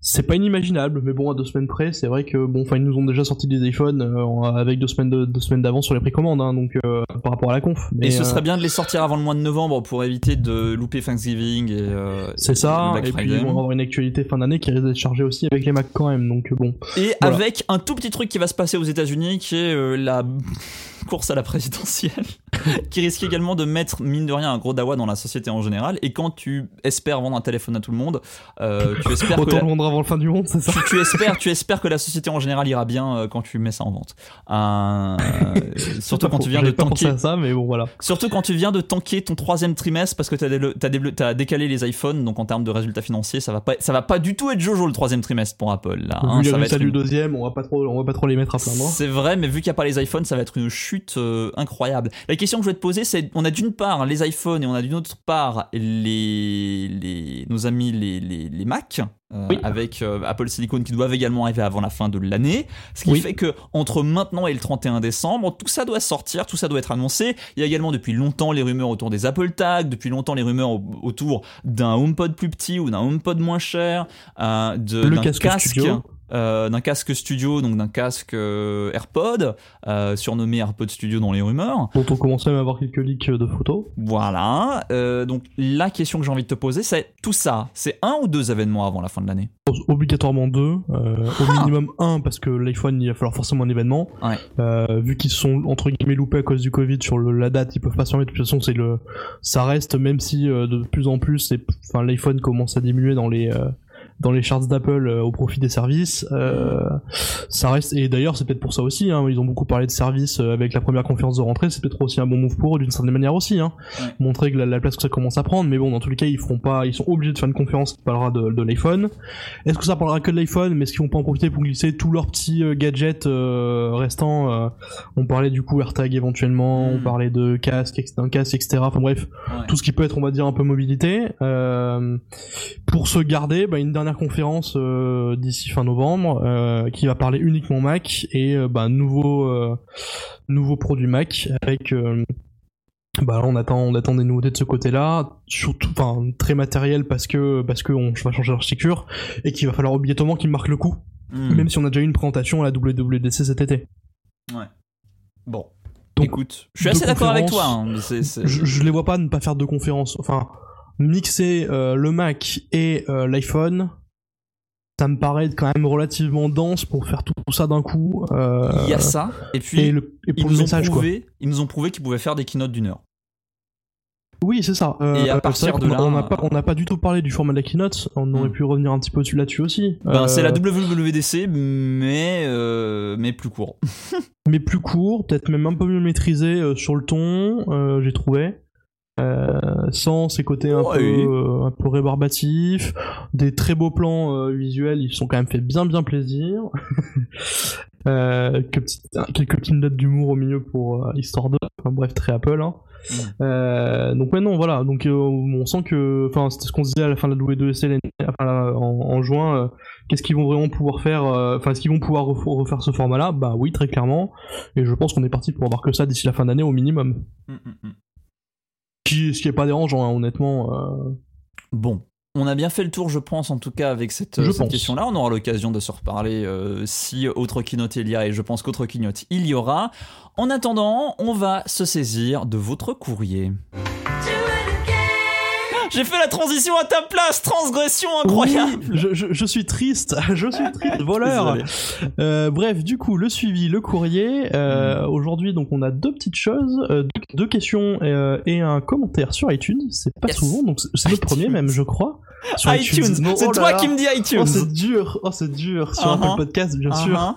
Speaker 1: C'est pas inimaginable, mais bon, à deux semaines près, c'est vrai que bon, enfin, ils nous ont déjà sorti des iPhones euh, avec deux semaines de, deux semaines d'avance sur les précommandes, hein, donc euh, par rapport à la conf. Mais,
Speaker 2: Et ce
Speaker 1: euh,
Speaker 2: serait bien de les sortir avant le mois de novembre pour éviter de louper Thanksgiving et.
Speaker 1: c'est ça, et puis ils vont avoir une actualité fin d'année qui risque d'être chargée aussi avec les Mac quand même, donc bon.
Speaker 2: Et
Speaker 1: Voilà.
Speaker 2: avec un tout petit truc qui va se passer aux États-Unis, qui est la (laughs) course à la présidentielle, qui risque également de mettre mine de rien un gros dawa dans la société en général. Et quand tu espères vendre un téléphone à tout le monde, euh, tu espères que
Speaker 1: Autant
Speaker 2: la-
Speaker 1: le vendre avant le fin du monde, c'est ça.
Speaker 2: tu, tu espères, tu espères que la société en général ira bien euh, quand tu mets ça en vente. (laughs) Euh, surtout quand tu viens de tanker
Speaker 1: ça, mais bon, voilà.
Speaker 2: Surtout quand tu viens de tanker ton troisième trimestre parce que dévelop- t'as décalé les iPhones, donc en termes de résultats financiers, ça va pas, ça va pas du tout être Jojo le troisième trimestre pour Apple. Là, hein,
Speaker 1: Vu
Speaker 2: ça va être
Speaker 1: deuxième, on va pas trop, on va pas trop les mettre à plaindre.
Speaker 2: C'est vrai, mais vu qu'il n'y a pas les iPhones, ça va être une chute euh, incroyable. La question que je vais te poser, c'est on a d'une part les iPhones et on a d'une autre part les, les nos amis les, les, les Mac. euh,
Speaker 1: Oui.
Speaker 2: avec euh, Apple Silicon qui doivent également arriver avant la fin de l'année. Ce qui
Speaker 1: Oui.
Speaker 2: fait que entre maintenant et le 31 décembre, tout ça doit sortir, tout ça doit être annoncé. Il y a également depuis longtemps les rumeurs autour des Apple Tags, depuis longtemps les rumeurs au- autour d'un HomePod plus petit ou d'un HomePod moins cher, euh, de,
Speaker 1: Le casque studio.
Speaker 2: Euh, d'un casque studio, donc d'un casque euh, AirPod, euh, surnommé AirPod Studio dans les rumeurs.
Speaker 1: Dont on commençait à avoir quelques leaks de photos.
Speaker 2: Voilà. Donc la question que j'ai envie de te poser, c'est tout ça, c'est un ou deux événements avant la fin de l'année?
Speaker 1: Obligatoirement deux, au
Speaker 2: Ah.
Speaker 1: minimum un parce que l'iPhone il va falloir forcément un événement.
Speaker 2: Ouais.
Speaker 1: Vu qu'ils sont entre guillemets loupés à cause du Covid sur le, la date, ils peuvent pas se permettre. De toute façon, c'est le, ça reste même si de plus en plus, enfin l'iPhone commence à diminuer dans les dans les charts d'Apple euh, au profit des services. Euh, ça reste et d'ailleurs c'est peut-être pour ça aussi. Hein, ils ont beaucoup parlé de services euh, avec la première conférence de rentrée. C'est peut-être aussi un bon move pour eux d'une certaine manière aussi. Hein,
Speaker 2: Ouais.
Speaker 1: montrer que la, la place que ça commence à prendre. Mais bon, dans tous les cas, ils feront pas, ils sont obligés de faire une conférence qui parlera de, de l'iPhone. Est-ce que ça parlera que de l'iPhone, mais est-ce qu'ils vont pas en profiter pour glisser tous leurs petits gadgets restants On parlait du coup AirTag éventuellement,
Speaker 2: Mm.
Speaker 1: on parlait de casque, d'un casque, etc. Enfin bref, tout ce qui peut être, on va dire, un peu mobilité. Pour se garder, bah, une dernière conférence euh, d'ici fin novembre euh, qui va parler uniquement Mac et euh, bah, nouveau nouveau produit Mac avec bah là, on attend on attend des nouveautés de ce côté-là, surtout enfin très matériel parce que parce que on va changer l'architecture et qu'il va falloir obligatoirement qu'ils marquent le coup
Speaker 2: Hmm.
Speaker 1: même si on a déjà eu une présentation à la WWDC cet été.
Speaker 2: Ouais. Bon.
Speaker 1: Donc,
Speaker 2: Écoute, je suis assez d'accord avec toi. hein,
Speaker 1: Je, je les vois pas ne pas faire de conférences. Enfin, mixer euh, le Mac et euh, l'iPhone, ça me paraît quand même relativement dense pour faire tout, ça d'un coup. euh,
Speaker 2: Il y a ça. Et puis,
Speaker 1: et, le, et
Speaker 2: ils,
Speaker 1: le
Speaker 2: nous ont
Speaker 1: quoi.
Speaker 2: prouvé, ils nous ont prouvé qu'ils pouvaient faire des keynotes d'une heure.
Speaker 1: Oui, c'est ça. Euh,
Speaker 2: Et à
Speaker 1: c'est
Speaker 2: partir de là,
Speaker 1: on n'a pas,
Speaker 2: euh,
Speaker 1: pas du tout parlé du format de la keynote. On aurait
Speaker 2: Hmm.
Speaker 1: pu revenir un petit peu dessus là-dessus aussi.
Speaker 2: Ben,
Speaker 1: Euh,
Speaker 2: C'est la WWDC, mais, euh, mais plus court. (laughs)
Speaker 1: mais plus court, peut-être même un peu mieux maîtrisé euh, sur le ton, euh, j'ai trouvé. Euh, sans ces côtés un,
Speaker 2: Ouais.
Speaker 1: peu, euh, un peu rébarbatifs, des très beaux plans euh, visuels, ils se sont quand même fait bien bien plaisir. (laughs) quelques petites notes d'humour au milieu pour histoire de, enfin bref très Apple. Hein.
Speaker 2: Mm.
Speaker 1: Euh, donc ouais non voilà, donc euh, on sent que, enfin c'était ce qu'on se disait à la fin de la W2C l'année- enfin, là, en, en juin. euh, Qu'est-ce qu'ils vont vraiment pouvoir faire Enfin, est-ce qu'ils vont pouvoir ref- refaire ce format-là? Bah oui, très clairement. Et je pense qu'on est parti pour avoir que ça d'ici la fin d'année au minimum.
Speaker 2: Mm, mm.
Speaker 1: Qui, ce qui est pas dérangeant, hein, honnêtement. euh.
Speaker 2: Bon. On a bien fait le tour, je pense, en tout cas, avec cette,
Speaker 1: pense.
Speaker 2: question-là. On aura l'occasion de se reparler euh, si autre keynote il y a, et je pense qu'autre keynote il y aura. En attendant, on va se saisir de votre courrier. J'ai fait la transition à ta place, transgression incroyable.
Speaker 1: Oui, je, je- je suis triste, (laughs) je suis triste, voleur. Euh, bref, du coup, le suivi, le courrier. euh, Aujourd'hui, donc, on a deux petites choses, euh, deux, deux questions euh, et un commentaire sur iTunes. C'est pas
Speaker 2: Yes.
Speaker 1: souvent, donc c'est- le
Speaker 2: iTunes.
Speaker 1: premier même, je crois. Sur
Speaker 2: iTunes, c'est
Speaker 1: oh
Speaker 2: toi
Speaker 1: là.
Speaker 2: qui me dis
Speaker 1: Oh,
Speaker 2: iTunes.
Speaker 1: c'est dur, oh, c'est dur. Sur
Speaker 2: Uh-huh.
Speaker 1: Apple Podcast, bien sûr.
Speaker 2: Uh-huh.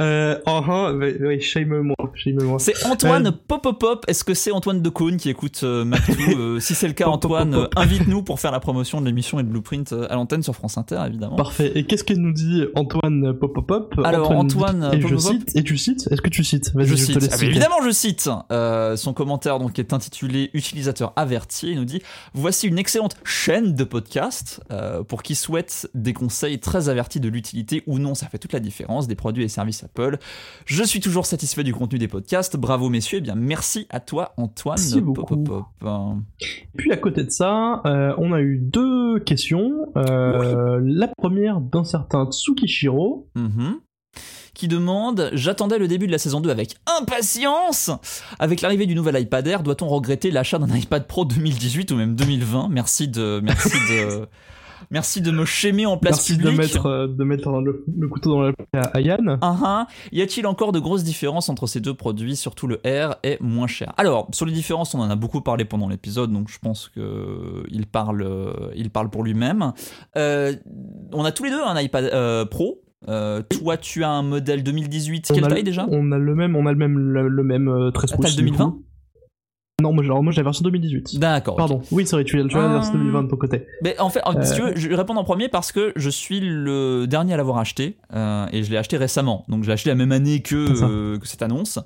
Speaker 1: Euh, uh-huh, oui, oui, shame-moi, shame-moi.
Speaker 2: C'est Antoine
Speaker 1: Euh,
Speaker 2: Popopop. Est-ce que c'est Antoine Decaune qui écoute euh, Mactou Euh, Si c'est le cas, Antoine,
Speaker 1: pop,
Speaker 2: invite-nous pour faire la promotion de l'émission et de Blueprint euh, à l'antenne sur France Inter, évidemment.
Speaker 1: Parfait. Et qu'est-ce que nous dit Antoine Popopop
Speaker 2: Alors,
Speaker 1: nous
Speaker 2: Antoine
Speaker 1: dit- et je cite, et tu cites Est-ce que tu cites
Speaker 2: Je
Speaker 1: je, te
Speaker 2: cite, Ah, évidemment je cite. Euh, son commentaire donc est intitulé Utilisateur averti. Il nous dit voici une excellente chaîne de podcasts euh, pour qui souhaite des conseils très avertis de l'utilité ou non. Ça fait toute la différence des produits et services Apple. Je suis toujours satisfait du contenu des podcasts. Bravo messieurs. Et bien merci à toi Antoine. Popopop.
Speaker 1: Puis à côté de ça, euh, on a eu deux questions. Euh, La première d'un certain Tsukishiro.
Speaker 2: Mhm. qui demande J'attendais le début de la saison 2 avec impatience Avec l'arrivée du nouvel iPad Air, doit-on regretter l'achat d'un iPad Pro 2018 ou même 2020 Merci de, merci de, (laughs) merci de me chémer en place
Speaker 1: Merci
Speaker 2: publique.
Speaker 1: de mettre, euh, de mettre le, le couteau dans la plaie à, Yann.
Speaker 2: Ah, ah. Y a-t-il encore de grosses différences entre ces deux produits Surtout le R est moins cher? Alors, sur les différences, on en a beaucoup parlé pendant l'épisode, donc je pense que il parle, euh, il parle pour lui-même. Euh, on a tous les deux un iPad euh, Pro. Euh, toi, tu as un modèle 2018. Quelle
Speaker 1: on a,
Speaker 2: taille
Speaker 1: le-
Speaker 2: déjà?
Speaker 1: On a le même, on a le même, le, le même euh, 13
Speaker 2: Ah, t'as
Speaker 1: pouces.
Speaker 2: le
Speaker 1: du
Speaker 2: 2020?
Speaker 1: Non, moi, j'ai- alors, moi j'ai la version 2018.
Speaker 2: D'accord.
Speaker 1: Pardon. Oui, c'est vrai, tu as, tu as la version
Speaker 2: Euh,
Speaker 1: 2020 de ton côté.
Speaker 2: Mais en fait, en- si tu
Speaker 1: Euh.
Speaker 2: veux, je vais répondre en premier parce que je suis le dernier à l'avoir acheté euh, et je l'ai acheté récemment. Donc je l'ai acheté la même année que, euh, que cette annonce.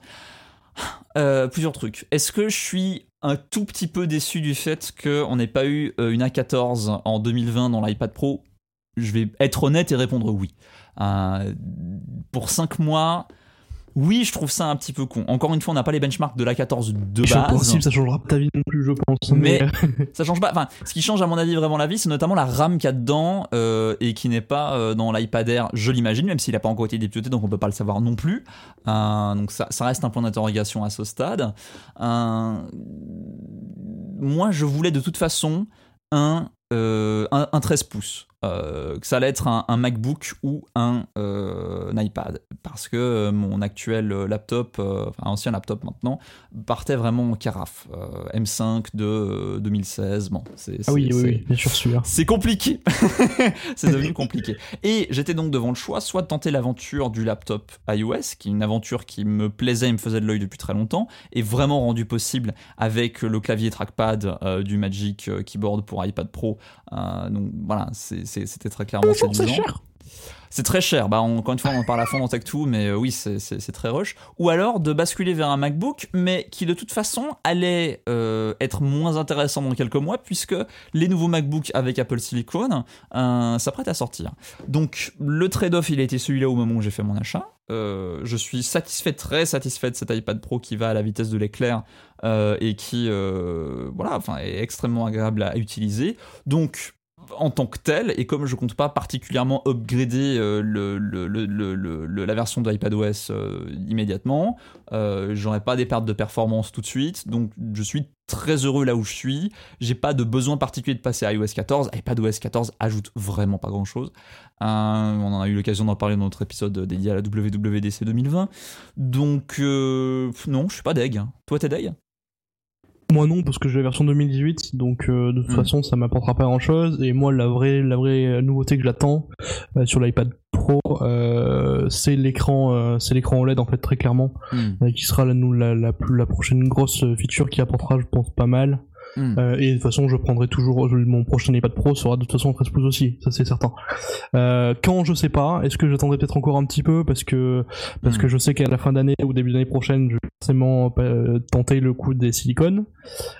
Speaker 2: Euh, plusieurs trucs. Est-ce que je suis un tout petit peu déçu du fait qu'on n'ait pas eu une A14 en 2020 dans l'iPad Pro? Je vais être honnête et répondre oui. Euh, pour 5 mois, oui, je trouve ça un petit peu con. Encore une fois, on n'a pas les benchmarks de l'A14 de
Speaker 1: C'est
Speaker 2: base.
Speaker 1: impossible, ça changera pas ta vie non plus, je pense.
Speaker 2: Mais-
Speaker 1: Mais, (laughs)
Speaker 2: Ça change pas. Enfin, ce qui change à mon avis vraiment la vie, c'est notamment la RAM qu'il y a dedans euh, et qui n'est pas euh, dans l'iPad Air, je l'imagine, même s'il n'a pas encore été dépiauté, donc on peut pas le savoir non plus. Euh, donc ça, ça reste un point d'interrogation à ce stade. Moi, je voulais de toute façon un, un, un 13 pouces. Euh, que ça allait être un, un MacBook ou un, euh, un iPad parce que euh, mon actuel laptop, euh, enfin ancien laptop maintenant, partait vraiment en carafe. Euh, M5 de euh, 2016, bon, c'est
Speaker 1: ah oui, oui, oui, bien sûr, celui-là. (laughs)
Speaker 2: c'est compliqué. (laughs) c'est devenu compliqué. Et j'étais donc devant le choix, soit de tenter l'aventure du laptop iOS, qui est une aventure qui me plaisait et me faisait de l'œil depuis très longtemps, et vraiment rendu possible avec le clavier trackpad du Magic Keyboard pour iPad Pro. Donc voilà, c'est- c'était très clairement
Speaker 1: c'est cher.
Speaker 2: C'est très cher. Bah, on- encore une fois, on en parle à fond dans Tech2, mais euh, oui, c'est- très rush. Ou alors de basculer vers un MacBook, mais qui de toute façon allait euh, être moins intéressant dans quelques mois, puisque les nouveaux MacBooks avec Apple Silicon euh, s'apprêtent à sortir. Donc, le trade-off, il a été celui-là au moment où j'ai fait mon achat. Euh, je suis satisfait, très satisfait de cet iPad Pro qui va à la vitesse de l'éclair euh, et qui, euh, voilà, enfin, est extrêmement agréable à utiliser. Donc, en tant que tel, et comme je compte pas particulièrement upgrader euh, la version de iPadOS euh, immédiatement, euh, j'aurai pas des pertes de performance tout de suite, donc je suis très heureux là où je suis. J'ai pas de besoin particulier de passer à iOS 14. iPadOS 14 ajoute vraiment pas grand chose. on en a eu l'occasion d'en parler dans notre épisode dédié à la WWDC 2020. Donc, non, je suis pas deg. Toi, t'es deg?
Speaker 1: Moi non, parce que j'ai la version 2018, donc euh, de toute hmm. façon ça m'apportera pas grand chose. Et moi la vraie, la vraie nouveauté que j'attends euh, sur l'iPad Pro, euh, c'est l'écran, c'est l'écran OLED en fait très clairement, hmm. qui sera la, la, la, la, prochaine grosse feature qui apportera, je pense, pas mal. Hmm. Euh, et de toute façon, je prendrai toujours mon prochain iPad Pro sera de toute façon 13 pouces aussi, ça c'est certain. Euh, quand je sais pas, est-ce que j'attendrai peut-être encore un petit peu parce que parce que hmm. je sais qu'à la fin d'année ou début d'année prochaine, je vais forcément euh, tenter le coup des silicones.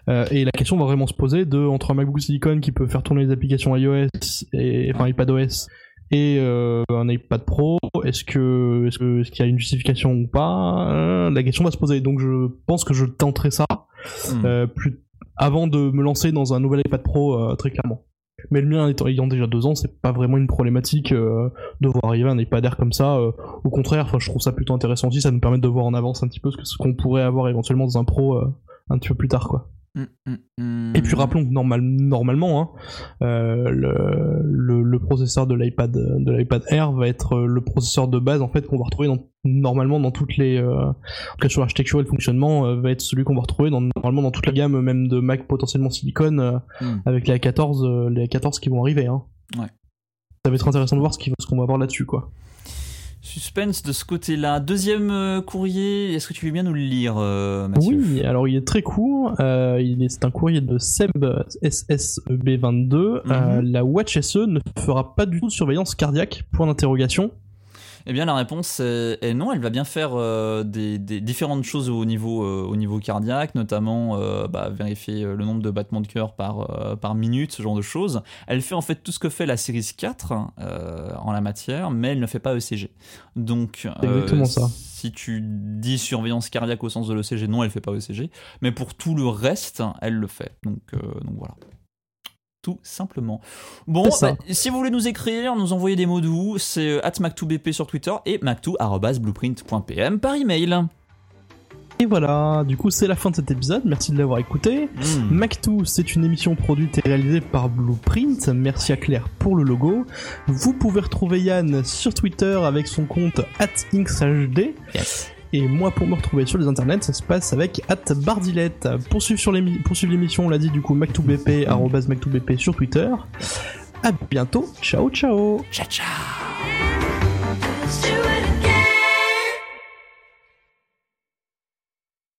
Speaker 1: et la question va vraiment se poser de entre un MacBook Silicon qui peut faire tourner les applications iOS et enfin iPadOS et euh, un iPad Pro, est-ce que est-ce que est-ce qu'il y a une justification ou pas? La question va se poser. Donc je pense que je tenterai ça euh, plus avant de me lancer dans un nouvel iPad Pro euh, très clairement. Mais le mien ayant déjà deux ans, c'est pas vraiment une problématique euh, de voir arriver un iPad Air comme ça. Euh, au contraire, je trouve ça plutôt intéressant aussi. Ça nous permet de voir en avance un petit peu ce qu'on pourrait avoir éventuellement dans un Pro un petit peu plus tard, quoi. Mm, mm, mm. Et puis rappelons que normal, normalement, hein, le, le, processeur de l'iPad de l'iPad Air va être le processeur de base en fait qu'on va retrouver dans, normalement dans toutes les euh, sur l'architecture et le fonctionnement euh, va être celui qu'on va retrouver dans, normalement dans toute la gamme même de Mac potentiellement Silicon avec les A14 les A14 qui vont arriver. Hein. Ouais. Ça va être intéressant de voir ce qu'on va voir là-dessus quoi.
Speaker 2: Suspense de ce côté-là. Deuxième euh, courrier, est-ce que tu veux bien nous le lire, euh,
Speaker 1: Oui, alors il est très court. Euh, c'est un courrier de Seb SSEB22. Mhm. la Watch SE ne fera pas du tout de surveillance cardiaque, point d'interrogation.
Speaker 2: Eh bien, la réponse est, non. Elle va bien faire euh, des, différentes choses au niveau, euh, au niveau cardiaque, notamment euh, bah, vérifier le nombre de battements de cœur par, par minute, ce genre de choses. Elle fait en fait tout ce que fait la Series 4 en la matière, mais elle ne fait pas ECG. Donc,
Speaker 1: ça.
Speaker 2: si tu dis surveillance cardiaque au sens de l'ECG, non, elle fait pas ECG. Mais pour tout le reste, elle le fait. Donc, donc voilà tout simplement. Bon, bah, si vous voulez nous écrire, nous envoyer des mots doux, c'est euh, at mac2bp sur Twitter et mac2.blueprint.pm par email.
Speaker 1: Et voilà, du coup c'est la fin de cet épisode, merci de l'avoir écouté. Hmm. Mac2 c'est une émission produite et réalisée par Blueprint, merci à Claire pour le logo. Vous pouvez retrouver Yann sur Twitter avec son compte at Yes. Et moi, pour me retrouver sur les internets, ça se passe avec at Bardilette. Poursuivre l'émission, on l'a dit du coup, mac2bp, mac2bp sur Twitter. À bientôt, ciao ciao
Speaker 2: Ciao ciao